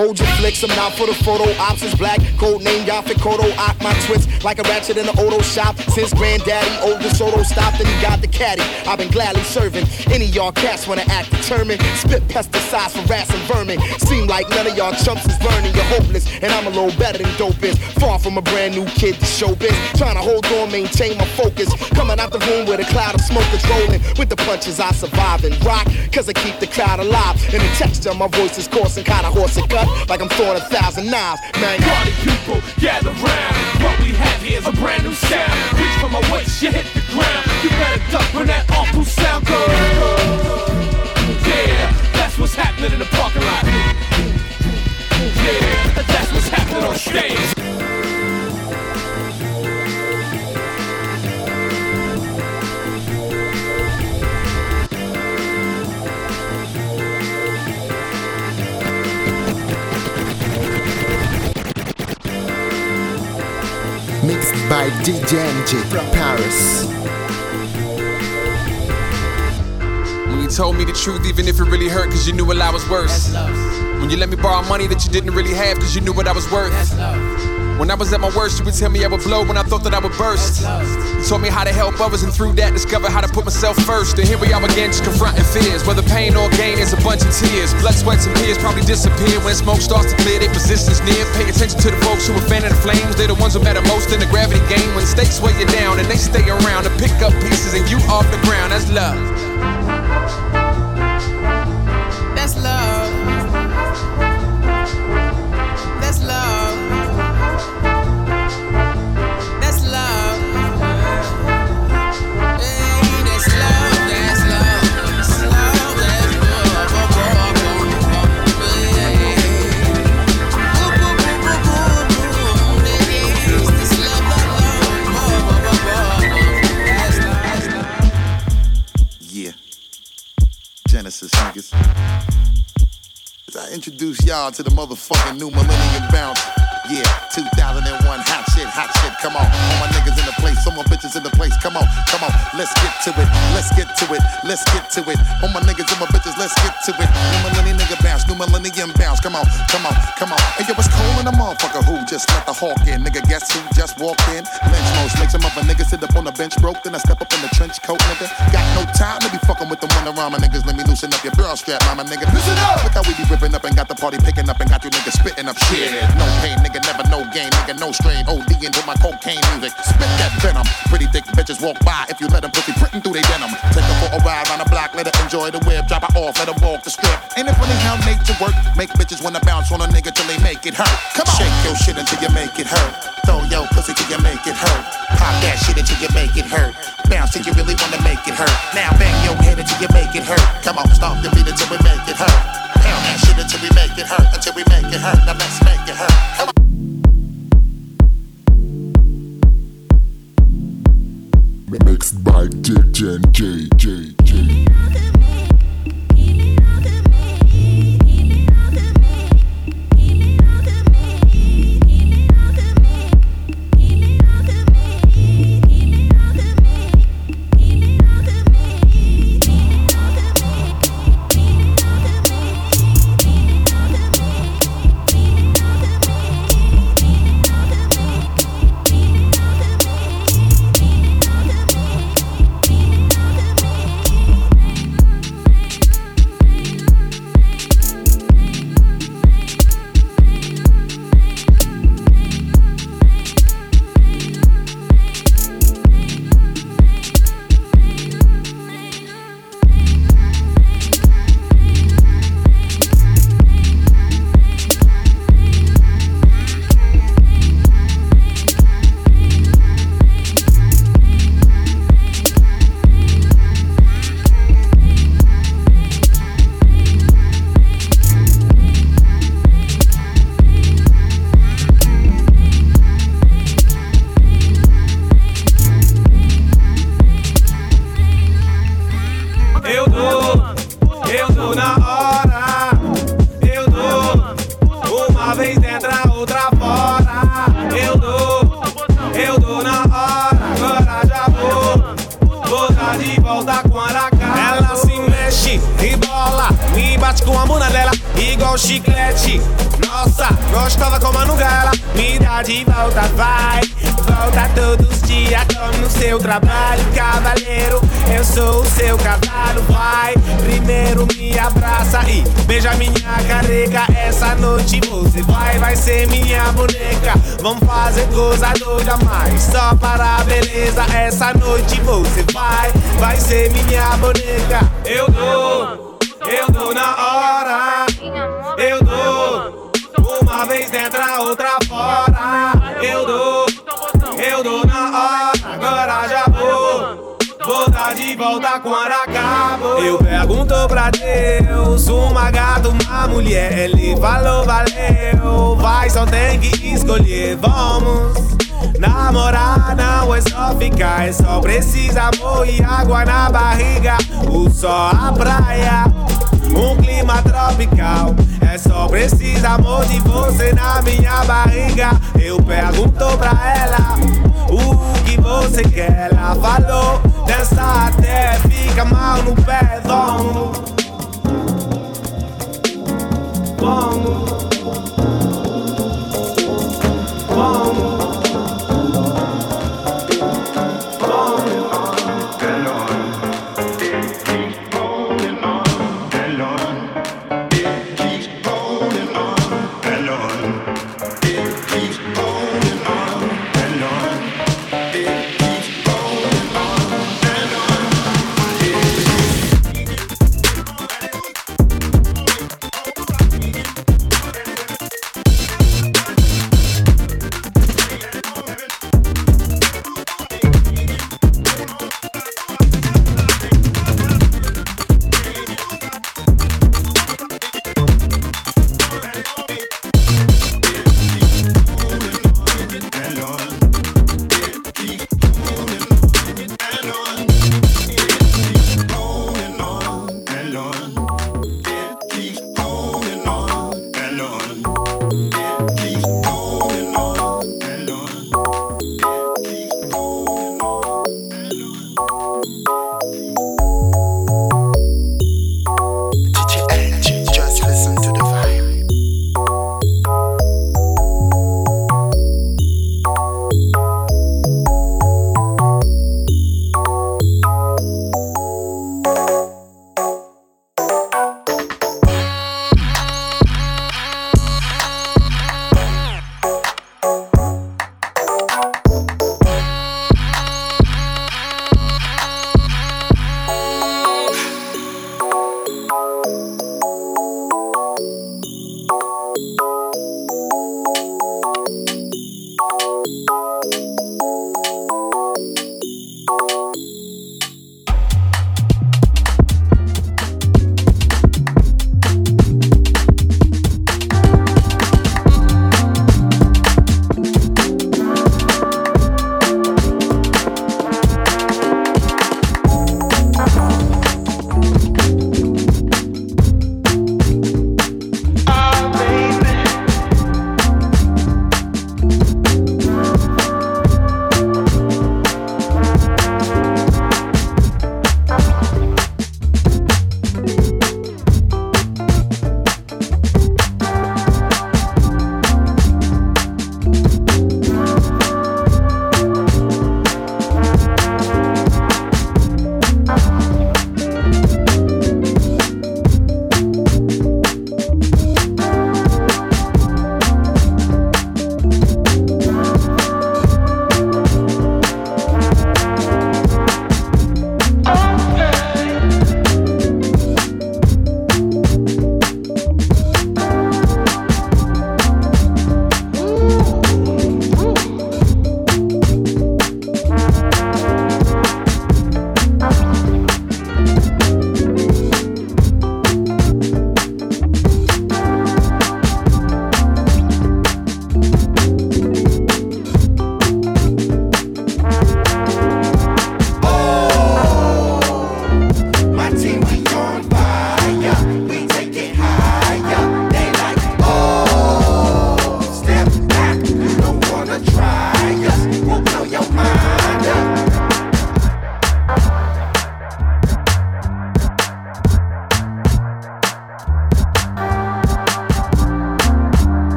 Hold your mix them now for the photo ops is black. Code name Yaphet Kotto. Ock my twist like a ratchet in the auto shop. Since granddaddy old DeSoto stopped and he got the caddy. I've been gladly serving any y'all cats wanna act determined. Spit pesticides for rats and vermin. Seem like none of y'all chumps is learning. You're hopeless, and I'm a little better than dope is. Far from a brand new kid to showbiz. Trying to hold on, maintain my focus. Coming out the room with a cloud of smoke that's rolling. With the punches I survive and rock, cause I keep the crowd alive. And the texture of my voice is coarse and kinda hoarse and cut. Like I'm throwing a thousand knives. Man, Party people, gather round. What we have here is a brand new sound. Reach for my waist, you hit the ground. You better duck when that awful sound goes. Yeah, that's what's happening in the parking lot. Yeah, that's what's happening on stage. By DJ NG from Paris. When you told me the truth, even if it really hurt, cause you knew what I was worth. When you let me borrow money that you didn't really have, cause you knew what I was worth. When I was at my worst, you would tell me I would blow when I thought that I would burst. You told me how to help others, and through that, discovered how to put myself first. And here we are again, just confronting fears. Whether pain or gain is a bunch of tears. Blood, sweats, and tears probably disappear when smoke starts to clear. Their positions near. Pay attention to the folks who are fanning the flames. They're the ones who matter most in the gravity game. When stakes weigh you down, and they stay around to pick up pieces, and you off the ground. That's love. That's love. Genesis I introduce y'all to the motherfucking new millennium bounce. Yeah, 2001, hot shit, hot shit, come on. All my niggas in the place, some more bitches in the place, come on, come on. Let's get to it, let's get to it, let's get to it. All my niggas and my bitches, let's get to it. New millennium nigga bounce, new millennium bounce, come on, come on, come on. Hey, yo, it's cold in the motherfucker who just let the hawk in. Nigga, guess who just walked in? Lynch most, make some other niggas sit up on the bench broke, then I step up in the trench coat, nigga. Got no time to be fucking with the one around my niggas. Let me loosen up your bra strap, mama nigga. Listen up! Look how we be ripping up and got the party picking up and got you niggas spitting up shit. No pain, nigga, never no gain, nigga, no strain. OD into my cocaine music. Spit that venom. Pretty thick bitches walk by if you let them pussy printing through they denim. Take her for a ride on the block, let her enjoy the whip. Drop her off, let her walk the strip. Ain't it funny how nature work? Make bitches wanna bounce on a nigga till they make it hurt. Come on. Shake your shit until you make it hurt. Throw your pussy till you make it hurt. Pop that shit until you make it hurt. Bounce till you really wanna make it hurt. Now bang your head until you make it hurt. Come on, stomp your feet until we make it hurt. Pound that shit until we make it hurt. Until we make it hurt. Now let's make it hurt. Come on. Mixed by DJ and J J J.